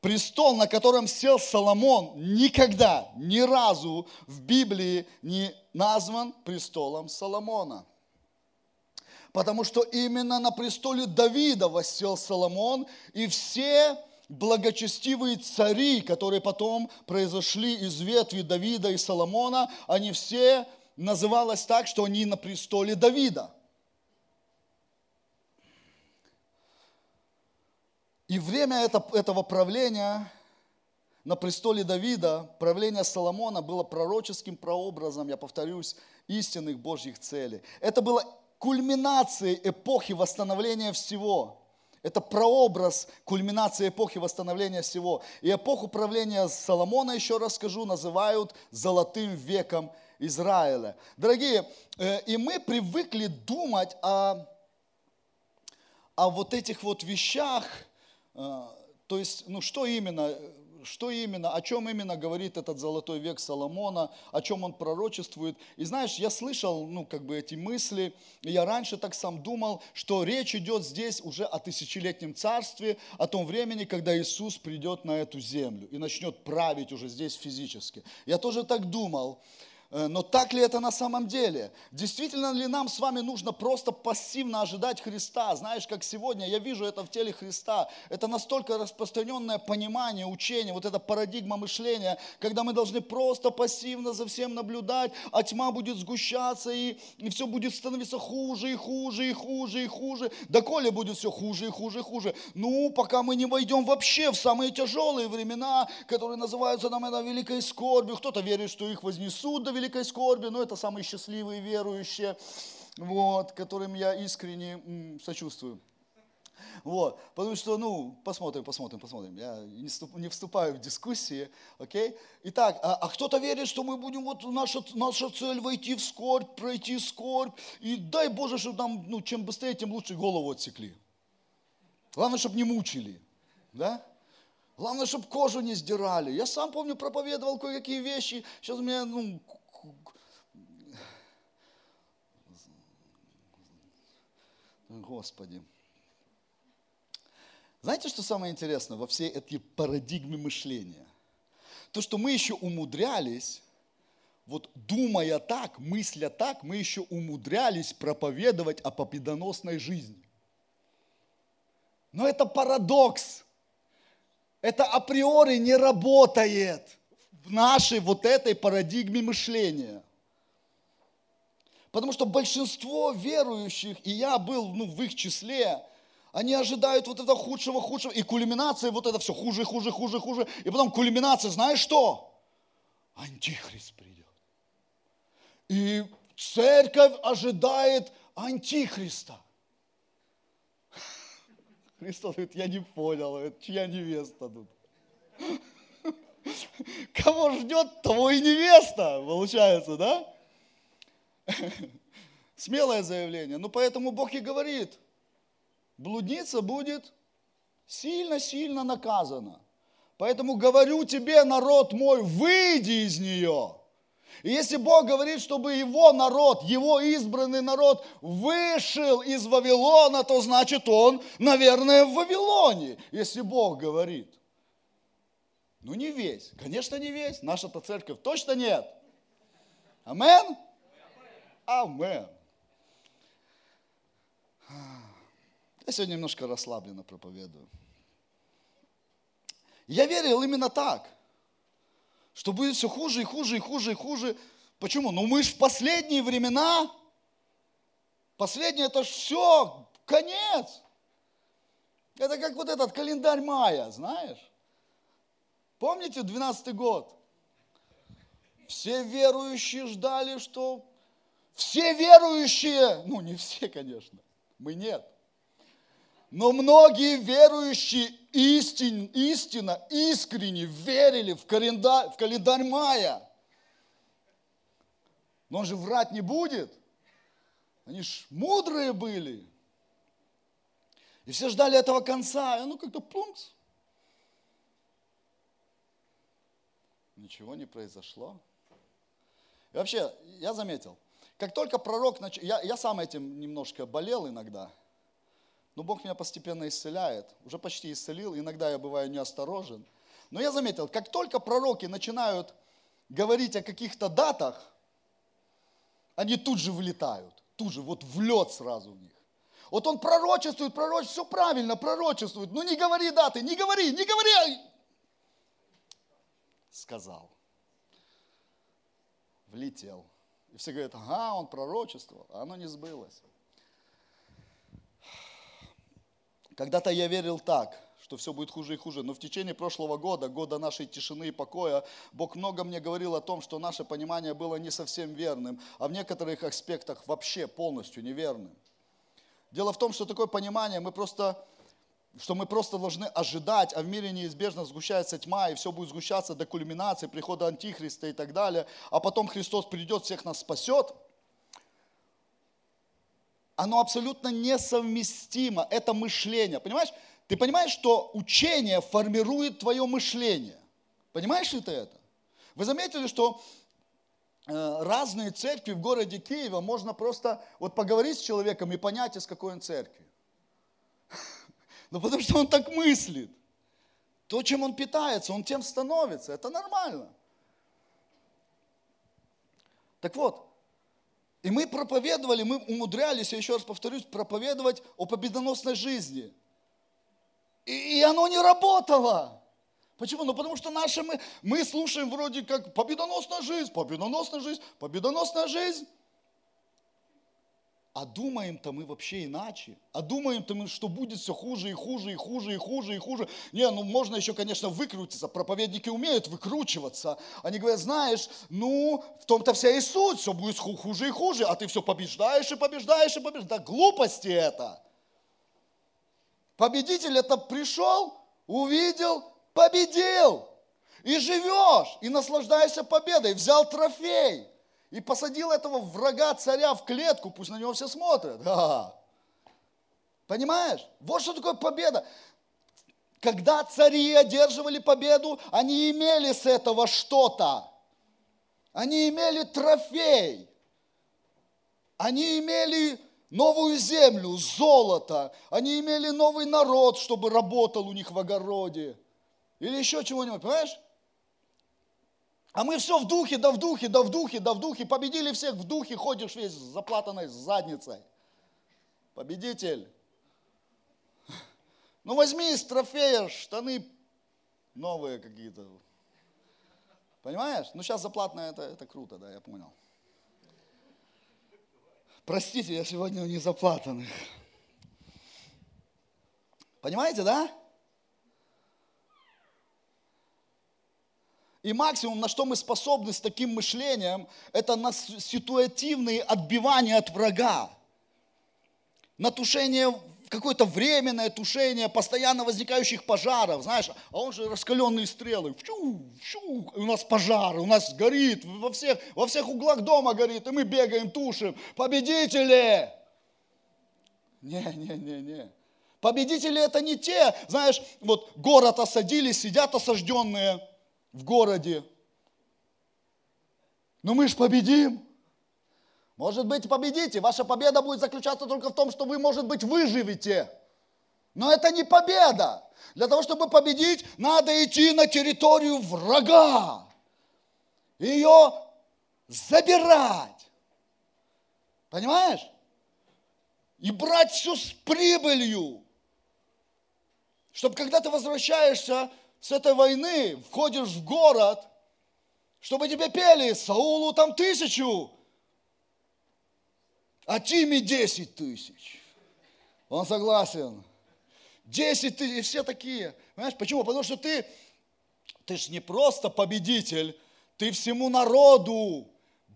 Престол, на котором сел Соломон, никогда, ни разу в Библии не назван престолом Соломона. Потому что именно на престоле Давида воссел Соломон, и все благочестивые цари, которые потом произошли из ветви Давида и Соломона, они все называлось так, что они на престоле Давида. И время этого правления на престоле Давида, правление Соломона было пророческим прообразом, я повторюсь, истинных Божьих целей. Это было кульминацией эпохи восстановления всего – это прообраз кульминации эпохи восстановления всего. И эпоху правления Соломона, еще раз скажу, называют золотым веком Израиля. Дорогие, э, и мы привыкли думать о, о вот этих вот вещах, э, то есть, ну что именно, что именно, о чем именно говорит этот золотой век Соломона, о чем он пророчествует. И знаешь, я слышал, ну, как бы эти мысли, и я раньше так сам думал, что речь идет здесь уже о тысячелетнем царстве, о том времени, когда Иисус придет на эту землю и начнет править уже здесь физически. Я тоже так думал. Э, но так ли это на самом деле? Действительно ли нам с вами нужно просто пассивно ожидать Христа? Знаешь, как сегодня я вижу это в теле Христа. Это настолько распространенное понимание, учение, вот эта парадигма мышления, когда мы должны просто пассивно за всем наблюдать, а тьма будет сгущаться, и, и все будет становиться хуже и хуже и хуже и хуже. Доколе будет все хуже и хуже и хуже. Ну, пока мы не войдем вообще в самые тяжелые времена, которые называются нам это великой скорбью. Кто-то верит, что их вознесут до скорби, но это самые счастливые верующие, вот, которым я искренне м, сочувствую. Вот, потому что, ну, посмотрим, посмотрим, посмотрим. Я не, вступ, не вступаю в дискуссии, окей? Итак, а, а кто-то верит, что мы будем, вот наша, наша цель войти в скорбь, пройти скорбь, и дай Боже, чтобы нам, ну, чем быстрее, тем лучше голову отсекли. Главное, чтобы не мучили, да? Главное, чтобы кожу не сдирали. Я сам помню, проповедовал кое-какие вещи. Сейчас у меня, ну, Господи. Знаете, что самое интересное во всей этой парадигме мышления? То, что мы еще умудрялись, вот думая так, мысля так, мы еще умудрялись проповедовать о победоносной жизни. Но это парадокс. Это априори не работает в нашей вот этой парадигме мышления – Потому что большинство верующих, и я был ну, в их числе, они ожидают вот этого худшего, худшего, и кульминация вот это все хуже, хуже, хуже, хуже. И потом кульминация, знаешь что? Антихрист придет. И церковь ожидает антихриста. Христос говорит, я не понял, это чья невеста тут? Кого ждет, того и невеста, получается, да? Смелое заявление. Но поэтому Бог и говорит, блудница будет сильно-сильно наказана. Поэтому говорю тебе, народ мой, выйди из нее. И если Бог говорит, чтобы его народ, его избранный народ вышел из Вавилона, то значит он, наверное, в Вавилоне, если Бог говорит. Ну не весь, конечно не весь, наша-то церковь точно нет. Амен? Амен. Я сегодня немножко расслабленно проповедую. Я верил именно так, что будет все хуже и хуже и хуже и хуже. Почему? Ну мы же в последние времена, последнее это ж все, конец. Это как вот этот календарь мая, знаешь? Помните 12 год? Все верующие ждали, что... Все верующие, ну не все, конечно, мы нет. Но многие верующие истин, истинно, искренне верили в календарь, в календарь мая. Но он же врать не будет. Они ж мудрые были. И все ждали этого конца. И оно как-то плумс. Ничего не произошло. И вообще, я заметил, как только пророк, нач... я, я сам этим немножко болел иногда, но Бог меня постепенно исцеляет, уже почти исцелил, иногда я бываю неосторожен. Но я заметил, как только пророки начинают говорить о каких-то датах, они тут же вылетают, тут же, вот в лед сразу у них. Вот он пророчествует, пророчествует, все правильно, пророчествует. Ну не говори даты, не говори, не говори. Сказал. Влетел. И все говорят, ага, он пророчествовал, а оно не сбылось. Когда-то я верил так, что все будет хуже и хуже. Но в течение прошлого года, года нашей тишины и покоя, Бог много мне говорил о том, что наше понимание было не совсем верным, а в некоторых аспектах вообще полностью неверным. Дело в том, что такое понимание, мы просто, что мы просто должны ожидать, а в мире неизбежно сгущается тьма, и все будет сгущаться до кульминации, прихода Антихриста и так далее, а потом Христос придет, всех нас спасет, оно абсолютно несовместимо, это мышление. Понимаешь? Ты понимаешь, что учение формирует твое мышление? Понимаешь ли ты это? Вы заметили, что Э, разные церкви в городе Киева, можно просто вот поговорить с человеком и понять, из какой он церкви. Ну, потому что он так мыслит. То, чем он питается, он тем становится. Это нормально. Так вот, и мы проповедовали, мы умудрялись, я еще раз повторюсь, проповедовать о победоносной жизни. И, и оно не работало. Почему? Ну потому что наши мы, мы слушаем вроде как победоносная жизнь, победоносная жизнь, победоносная жизнь. А думаем-то мы вообще иначе. А думаем-то мы, что будет все хуже и хуже и хуже и хуже и хуже. Не, ну можно еще, конечно, выкрутиться. Проповедники умеют выкручиваться. Они говорят, знаешь, ну, в том-то вся и суть, все будет хуже и хуже, а ты все побеждаешь и побеждаешь и побеждаешь. Да глупости это. Победитель это пришел, увидел, победил. И живешь, и наслаждаешься победой. Взял трофей. И посадил этого врага царя в клетку, пусть на него все смотрят. Ха-ха. Понимаешь? Вот что такое победа. Когда цари одерживали победу, они имели с этого что-то. Они имели трофей. Они имели новую землю, золото. Они имели новый народ, чтобы работал у них в огороде. Или еще чего-нибудь, понимаешь? А мы все в духе, да в духе, да в духе, да в духе. Победили всех в духе, ходишь весь заплатанной задницей. Победитель. Ну возьми из трофея штаны новые какие-то. Понимаешь? Ну сейчас заплатная это, это круто, да, я понял. Простите, я сегодня не заплатанных. Понимаете, да? И максимум, на что мы способны с таким мышлением, это на ситуативные отбивания от врага. На тушение, какое-то временное тушение постоянно возникающих пожаров. Знаешь, а он же раскаленные стрелы. Фью, фью, у нас пожары, у нас горит, во всех, во всех углах дома горит, и мы бегаем, тушим. Победители! Не, не, не, не. Победители это не те, знаешь, вот город осадили, сидят осажденные – в городе. Но мы же победим. Может быть, победите. Ваша победа будет заключаться только в том, что вы, может быть, выживете. Но это не победа. Для того, чтобы победить, надо идти на территорию врага. Ее забирать. Понимаешь? и брать все с прибылью. Чтобы когда ты возвращаешься с этой войны, входишь в город, чтобы тебе пели Саулу там тысячу, а Тиме десять тысяч. Он согласен. Десять тысяч, и все такие. Понимаешь, почему? Потому что ты, ты же не просто победитель, ты всему народу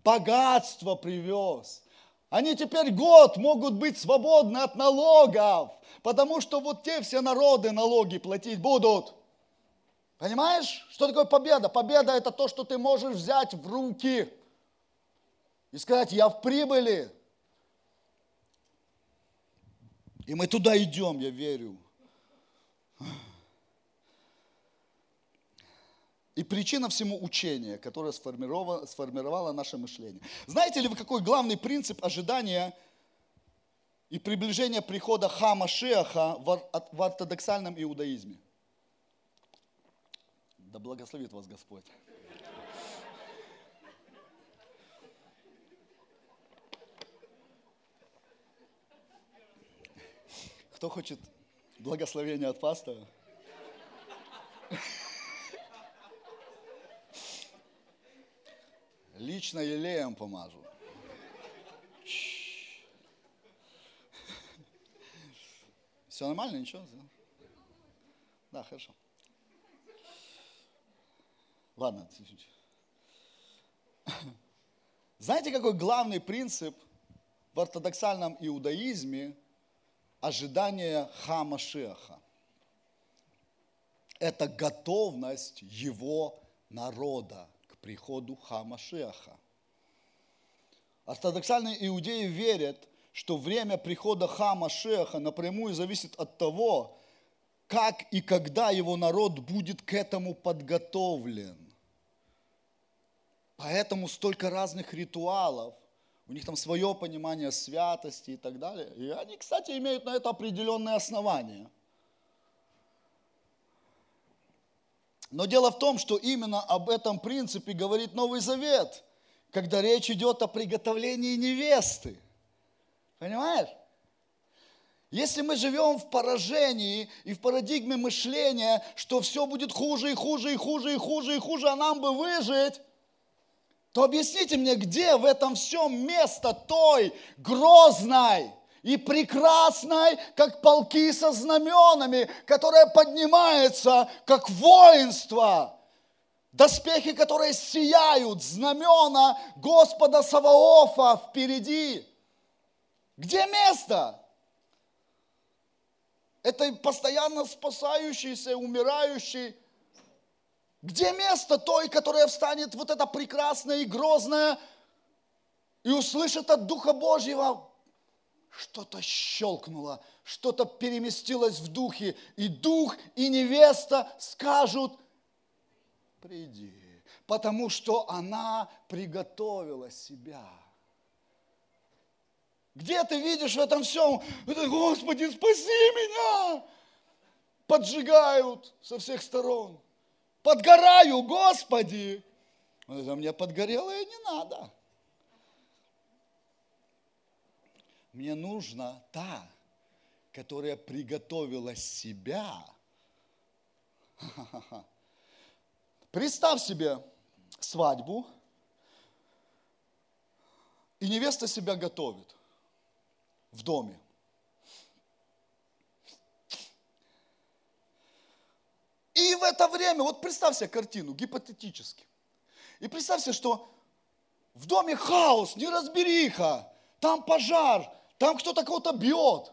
богатство привез. Они теперь год могут быть свободны от налогов, потому что вот те все народы налоги платить будут. Понимаешь, что такое победа? Победа это то, что ты можешь взять в руки и сказать, я в прибыли. И мы туда идем, я верю. И причина всему учения, которое сформировало, сформировало наше мышление. Знаете ли вы, какой главный принцип ожидания и приближения прихода Хама Шеаха в ортодоксальном иудаизме? Да благословит вас Господь. Кто хочет благословения от пастора? Лично елеем помажу. Все нормально, ничего? Да, хорошо. Ладно. Знаете, какой главный принцип в ортодоксальном иудаизме ожидания Хамашеха? Это готовность его народа приходу Хамашеха. Ортодоксальные иудеи верят, что время прихода Хамашеха напрямую зависит от того, как и когда его народ будет к этому подготовлен. Поэтому столько разных ритуалов, у них там свое понимание святости и так далее. И они, кстати, имеют на это определенные основания – Но дело в том, что именно об этом принципе говорит Новый Завет, когда речь идет о приготовлении невесты. Понимаешь? Если мы живем в поражении и в парадигме мышления, что все будет хуже и хуже и хуже и хуже и хуже, а нам бы выжить, то объясните мне, где в этом всем место той грозной, и прекрасной, как полки со знаменами, которая поднимается, как воинство, доспехи, которые сияют, знамена Господа Саваофа впереди. Где место? Это постоянно спасающийся, умирающий. Где место той, которая встанет вот это прекрасное и грозное и услышит от Духа Божьего что-то щелкнуло, что-то переместилось в духе, и дух, и невеста скажут, приди, потому что она приготовила себя. Где ты видишь в этом всем? Это, Господи, спаси меня! Поджигают со всех сторон. Подгораю, Господи! Это мне подгорелое не надо. Мне нужна та, которая приготовила себя. Представь себе свадьбу, и невеста себя готовит в доме. И в это время, вот представь себе картину, гипотетически. И представь себе, что в доме хаос, неразбериха, там пожар, там кто-то кого-то бьет.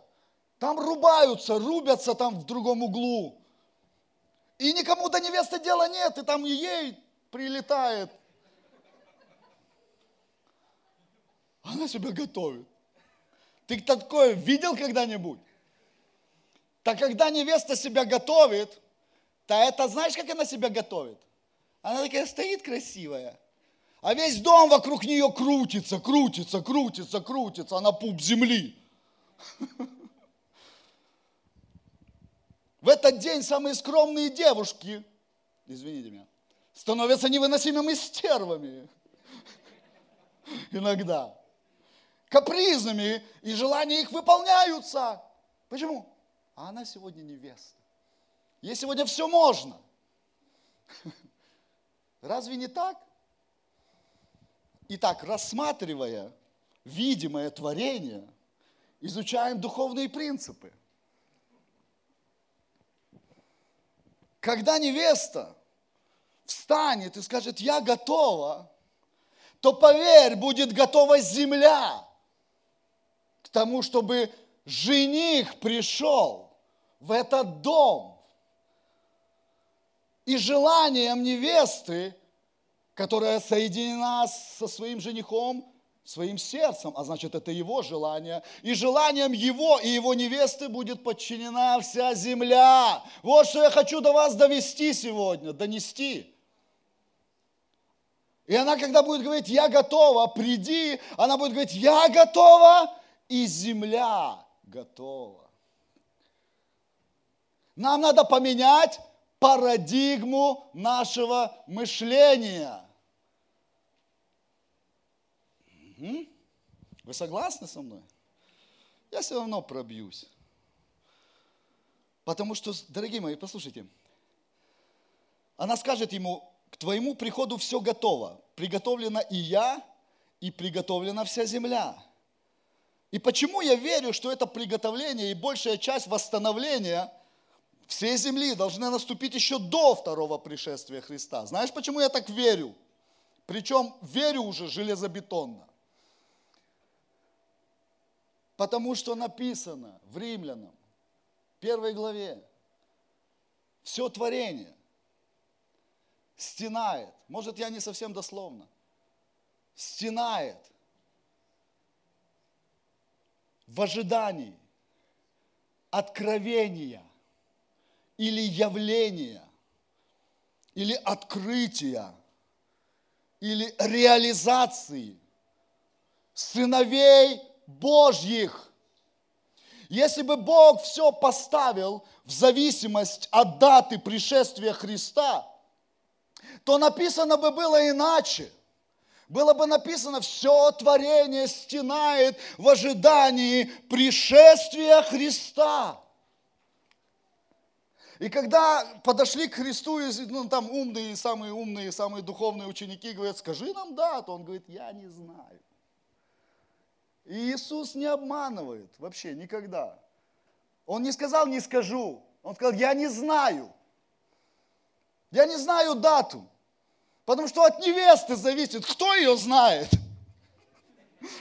Там рубаются, рубятся там в другом углу. И никому до невесты дела нет, и там ей прилетает. Она себя готовит. Ты такое видел когда-нибудь? Так когда невеста себя готовит, то это знаешь, как она себя готовит? Она такая стоит красивая, а весь дом вокруг нее крутится, крутится, крутится, крутится, она пуп земли. В этот день самые скромные девушки, извините меня, становятся невыносимыми стервами. Иногда. капризными, и желания их выполняются. Почему? А она сегодня невеста. Ей сегодня все можно. Разве не так? Итак, рассматривая видимое творение, изучаем духовные принципы. Когда невеста встанет и скажет, я готова, то поверь, будет готова земля к тому, чтобы жених пришел в этот дом. И желанием невесты, которая соединена со своим женихом, своим сердцем, а значит, это его желание. И желанием его и его невесты будет подчинена вся земля. Вот что я хочу до вас довести сегодня, донести. И она, когда будет говорить, я готова, приди, она будет говорить, я готова, и земля готова. Нам надо поменять парадигму нашего мышления. Вы согласны со мной? Я все равно пробьюсь. Потому что, дорогие мои, послушайте, она скажет ему, к твоему приходу все готово. Приготовлена и я, и приготовлена вся земля. И почему я верю, что это приготовление и большая часть восстановления всей земли должны наступить еще до второго пришествия Христа? Знаешь, почему я так верю? Причем верю уже железобетонно. Потому что написано в Римлянам, первой главе, все творение стенает, может я не совсем дословно, стенает в ожидании откровения или явления, или открытия, или реализации сыновей Божьих. Если бы Бог все поставил в зависимость от даты пришествия Христа, то написано бы было иначе. Было бы написано, все творение стенает в ожидании пришествия Христа. И когда подошли к Христу, ну, там умные, самые умные, самые духовные ученики говорят, скажи нам дату. Он говорит, я не знаю. И Иисус не обманывает вообще никогда. Он не сказал «не скажу», он сказал «я не знаю». Я не знаю дату, потому что от невесты зависит, кто ее знает.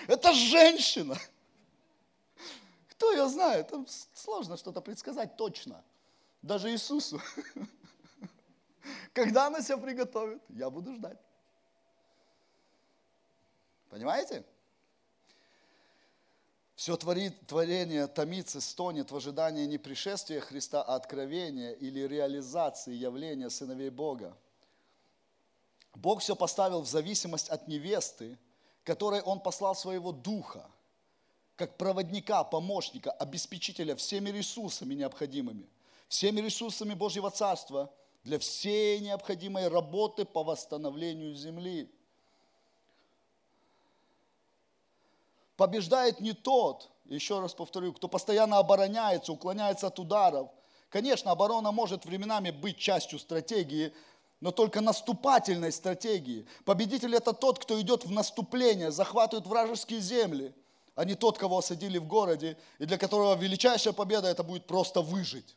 Это женщина. Кто ее знает? Там сложно что-то предсказать точно. Даже Иисусу. Когда она себя приготовит, я буду ждать. Понимаете? Все творит, творение томится, стонет в ожидании не пришествия Христа, а откровения или реализации явления сыновей Бога. Бог все поставил в зависимость от невесты, которой Он послал своего Духа, как проводника, помощника, обеспечителя всеми ресурсами необходимыми, всеми ресурсами Божьего Царства для всей необходимой работы по восстановлению земли – побеждает не тот, еще раз повторю, кто постоянно обороняется, уклоняется от ударов. Конечно, оборона может временами быть частью стратегии, но только наступательной стратегии. Победитель это тот, кто идет в наступление, захватывает вражеские земли, а не тот, кого осадили в городе, и для которого величайшая победа это будет просто выжить.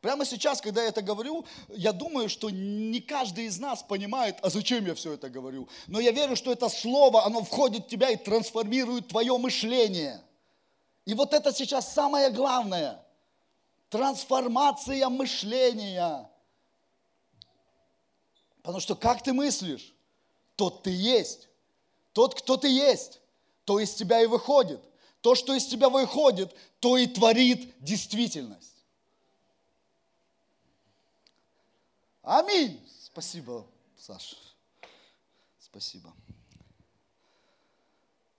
Прямо сейчас, когда я это говорю, я думаю, что не каждый из нас понимает, а зачем я все это говорю. Но я верю, что это слово, оно входит в тебя и трансформирует твое мышление. И вот это сейчас самое главное. Трансформация мышления. Потому что как ты мыслишь, тот ты есть. Тот, кто ты есть, то из тебя и выходит. То, что из тебя выходит, то и творит действительность. Аминь. Спасибо, Саша. Спасибо.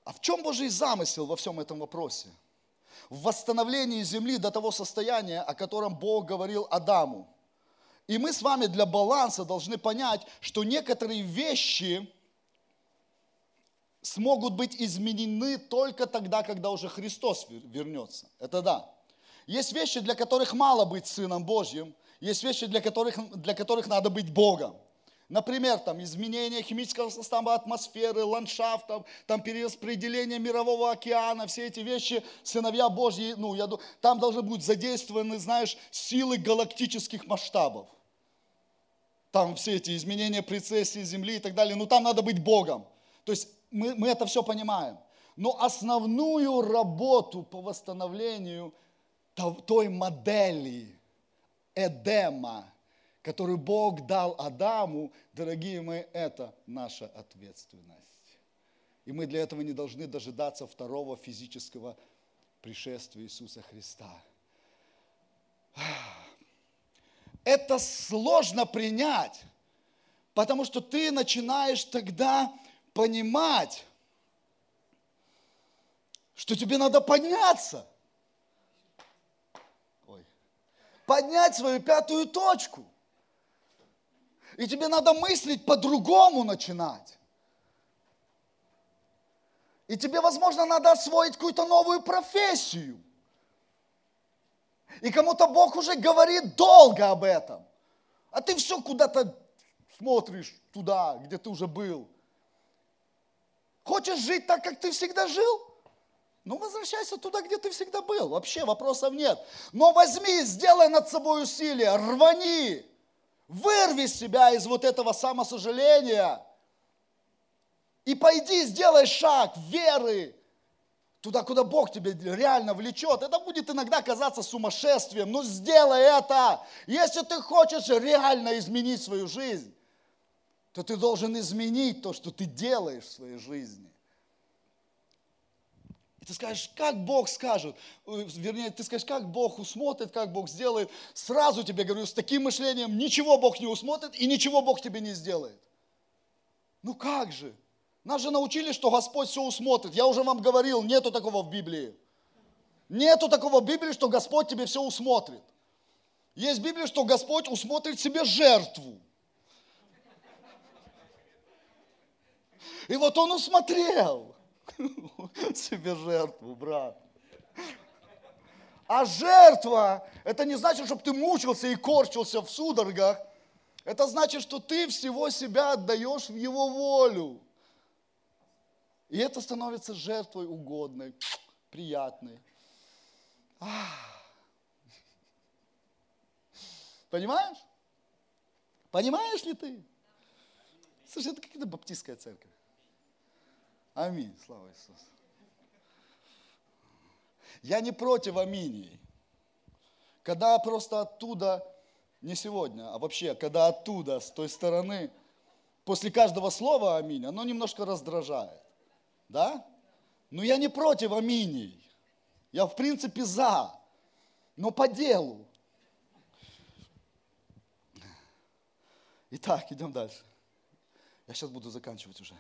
А в чем Божий замысел во всем этом вопросе? В восстановлении земли до того состояния, о котором Бог говорил Адаму. И мы с вами для баланса должны понять, что некоторые вещи, смогут быть изменены только тогда, когда уже Христос вернется. Это да. Есть вещи, для которых мало быть Сыном Божьим, есть вещи, для которых, для которых надо быть Богом. Например, там изменение химического состава атмосферы, ландшафта, там перераспределение мирового океана, все эти вещи, сыновья Божьи, ну, я, там должны быть задействованы, знаешь, силы галактических масштабов. Там все эти изменения прецессии Земли и так далее, ну там надо быть Богом. То есть мы, мы это все понимаем. Но основную работу по восстановлению той модели Эдема, который Бог дал Адаму, дорогие мои, это наша ответственность. И мы для этого не должны дожидаться второго физического пришествия Иисуса Христа. Это сложно принять, потому что ты начинаешь тогда понимать, что тебе надо подняться. Поднять свою пятую точку – и тебе надо мыслить по-другому начинать. И тебе, возможно, надо освоить какую-то новую профессию. И кому-то Бог уже говорит долго об этом. А ты все куда-то смотришь туда, где ты уже был. Хочешь жить так, как ты всегда жил? Ну, возвращайся туда, где ты всегда был. Вообще вопросов нет. Но возьми, сделай над собой усилие, рвани. Вырви себя из вот этого самосожаления и пойди, сделай шаг веры туда, куда Бог тебе реально влечет. Это будет иногда казаться сумасшествием, но сделай это. Если ты хочешь реально изменить свою жизнь, то ты должен изменить то, что ты делаешь в своей жизни. Ты скажешь, как Бог скажет, э, вернее, ты скажешь, как Бог усмотрит, как Бог сделает. Сразу тебе говорю, с таким мышлением ничего Бог не усмотрит и ничего Бог тебе не сделает. Ну как же? Нас же научили, что Господь все усмотрит. Я уже вам говорил, нету такого в Библии. Нету такого в Библии, что Господь тебе все усмотрит. Есть в Библии, что Господь усмотрит себе жертву. И вот он усмотрел. себе жертву, брат. А жертва, это не значит, чтобы ты мучился и корчился в судорогах. Это значит, что ты всего себя отдаешь в его волю. И это становится жертвой угодной, приятной. Понимаешь? Понимаешь ли ты? Слушай, это какая-то баптистская церковь. Аминь. Слава Иисусу. Я не против аминей. Когда просто оттуда, не сегодня, а вообще, когда оттуда, с той стороны, после каждого слова аминь, оно немножко раздражает. Да? Но я не против аминей. Я в принципе за, но по делу. Итак, идем дальше. Я сейчас буду заканчивать уже.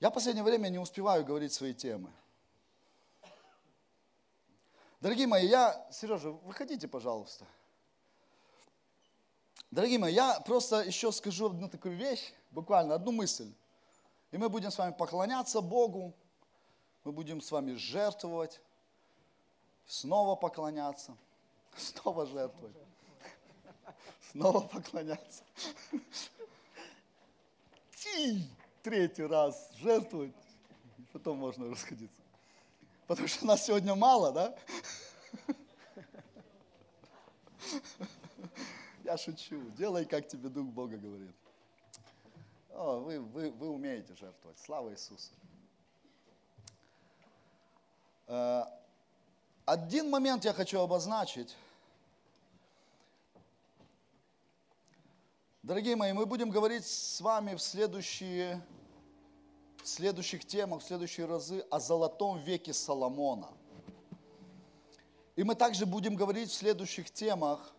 Я в последнее время не успеваю говорить свои темы. Дорогие мои, я, Сережа, выходите, пожалуйста. Дорогие мои, я просто еще скажу одну такую вещь, буквально одну мысль. И мы будем с вами поклоняться Богу, мы будем с вами жертвовать, снова поклоняться, снова жертвовать, снова поклоняться третий раз жертвовать, потом можно расходиться. Потому что нас сегодня мало, да? Я шучу. Делай, как тебе Дух Бога говорит. О, вы, вы, вы умеете жертвовать. Слава Иисусу. Э, один момент я хочу обозначить. Дорогие мои, мы будем говорить с вами в следующие в следующих темах, в следующие разы о золотом веке Соломона. И мы также будем говорить в следующих темах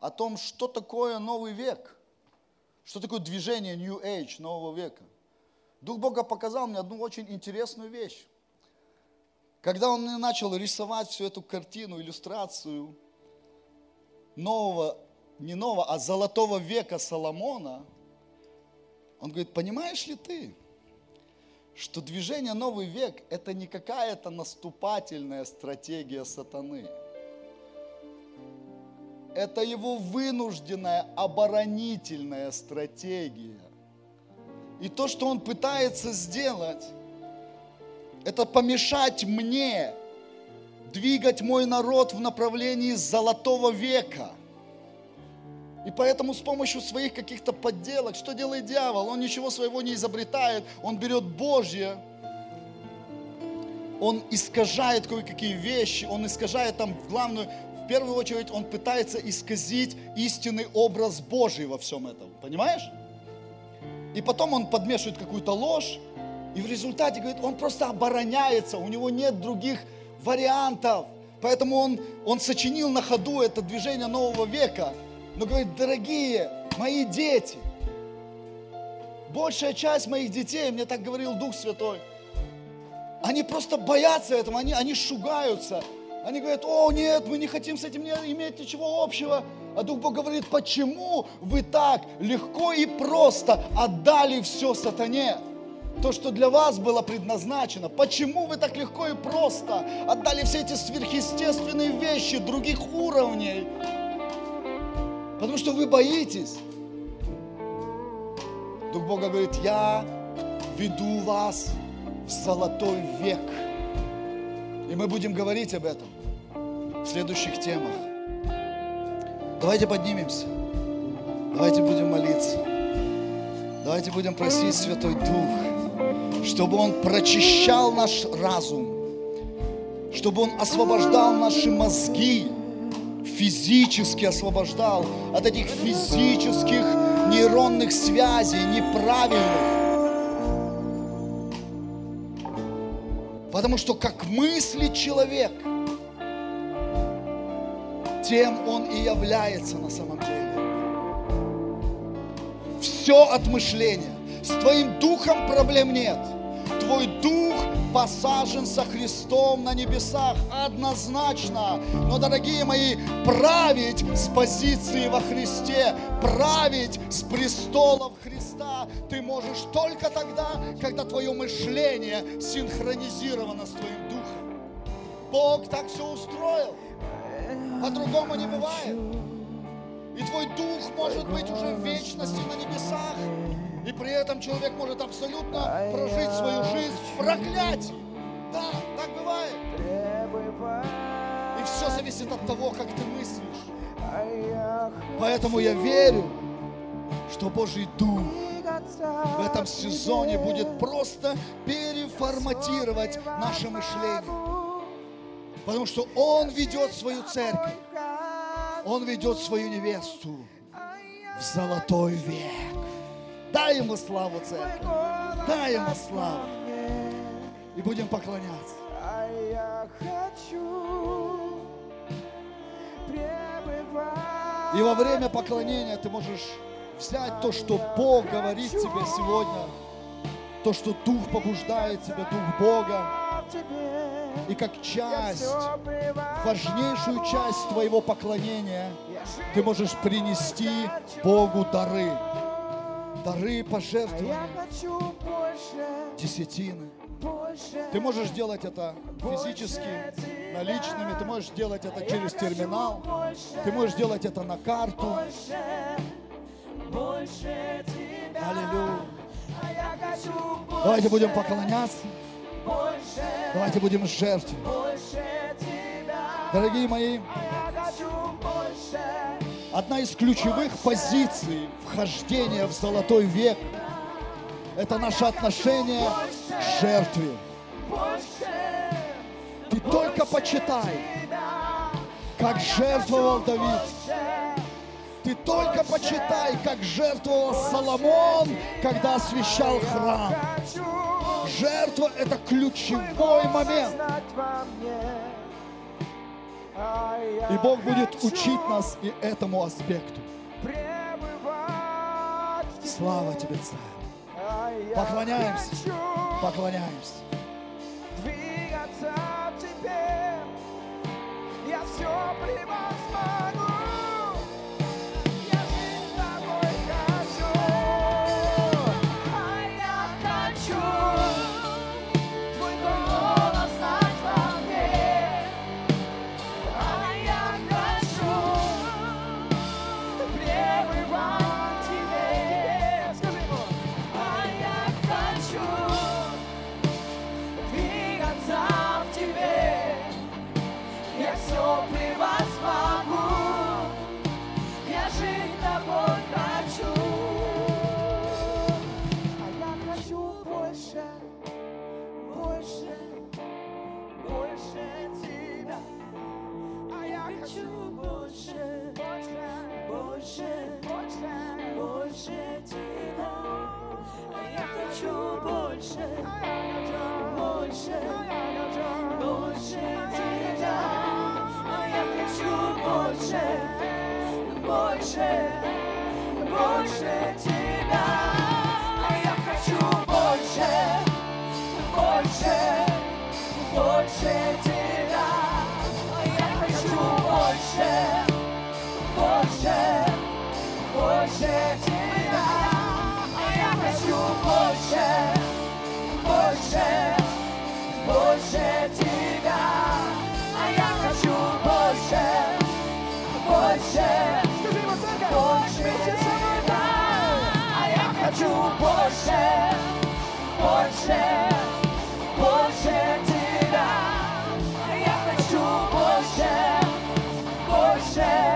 о том, что такое новый век, что такое движение New Age, нового века. Дух Бога показал мне одну очень интересную вещь. Когда он начал рисовать всю эту картину, иллюстрацию нового, не нового, а золотого века Соломона – Он говорит, понимаешь ли ты, что движение «Новый век» – это не какая-то наступательная стратегия сатаны. Это его вынужденная оборонительная стратегия. И то, что он пытается сделать, это помешать мне двигать мой народ в направлении золотого века. И поэтому с помощью своих каких-то подделок, что делает дьявол? Он ничего своего не изобретает, он берет Божье, он искажает кое-какие вещи, он искажает там главную, в первую очередь он пытается исказить истинный образ Божий во всем этом, понимаешь? И потом он подмешивает какую-то ложь, и в результате, говорит, он просто обороняется, у него нет других вариантов. Поэтому он, он сочинил на ходу это движение нового века. Но говорит, дорогие мои дети, большая часть моих детей, мне так говорил Дух Святой, они просто боятся этого, они, они шугаются. Они говорят, о нет, мы не хотим с этим иметь ничего общего. А Дух Бог говорит, почему вы так легко и просто отдали все сатане? то, что для вас было предназначено. Почему вы так легко и просто отдали все эти сверхъестественные вещи других уровней? Потому что вы боитесь. Дух Бога говорит, я веду вас в золотой век. И мы будем говорить об этом в следующих темах. Давайте поднимемся. Давайте будем молиться. Давайте будем просить Святой Дух чтобы Он прочищал наш разум, чтобы Он освобождал наши мозги, физически освобождал от этих физических нейронных связей неправильных. Потому что как мыслит человек, тем он и является на самом деле. Все от мышления. С твоим духом проблем нет – твой дух посажен со Христом на небесах однозначно. Но, дорогие мои, править с позиции во Христе, править с престолов Христа ты можешь только тогда, когда твое мышление синхронизировано с твоим духом. Бог так все устроил. По-другому не бывает. И твой дух может быть уже в вечности на небесах. И при этом человек может абсолютно прожить свою жизнь в проклятии. Да, так бывает. И все зависит от того, как ты мыслишь. Поэтому я верю, что Божий Дух в этом сезоне будет просто переформатировать наше мышление. Потому что Он ведет свою церковь, Он ведет свою невесту в золотой век. Дай ему славу, церковь. Дай ему славу. И будем поклоняться. И во время поклонения ты можешь взять то, что Бог говорит тебе сегодня, то, что Дух побуждает тебя, Дух Бога, и как часть, важнейшую часть твоего поклонения, ты можешь принести Богу дары дары, пожертвования, десятины. Ты можешь делать это физически, наличными, ты можешь делать это через терминал, ты можешь делать это на карту. Аллилуйя. Давайте будем поклоняться. Давайте будем жертвовать. Дорогие мои, Одна из ключевых позиций вхождения в золотой век – это наше отношение к жертве. Ты только почитай, как жертвовал Давид. Ты только почитай, как жертвовал Соломон, когда освящал храм. Жертва – это ключевой момент. И Бог будет учить нас и этому аспекту. Слава тебе, Царь. Поклоняемся. Поклоняемся. Двигаться тебе. Я все превозмогу. share.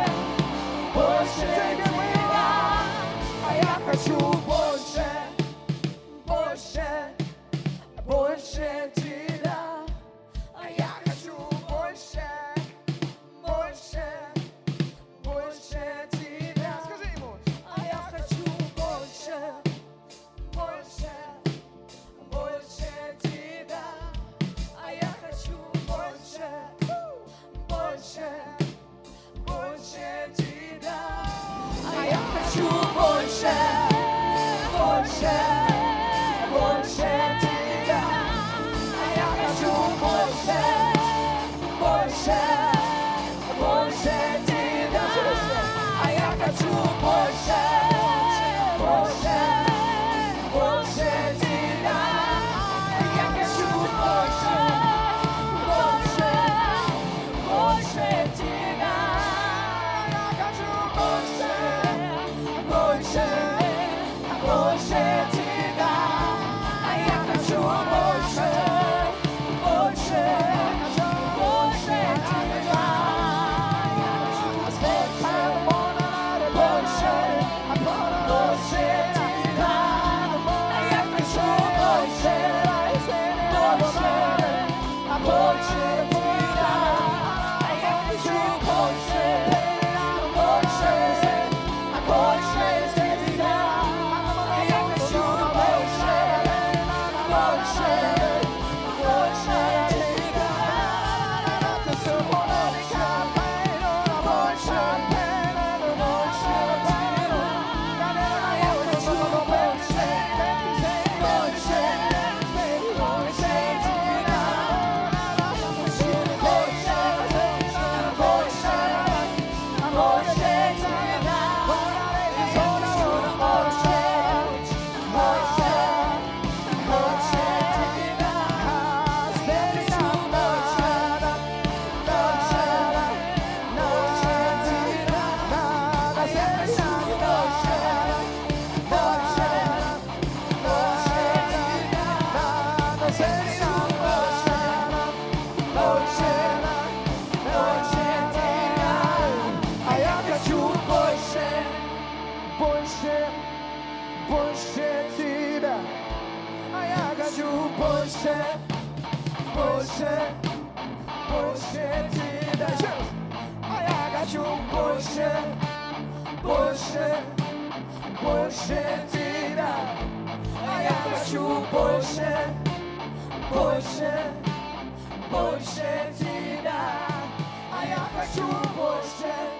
хочу больше, больше, больше тебя. А я хочу больше, больше, больше тебя. А я хочу больше.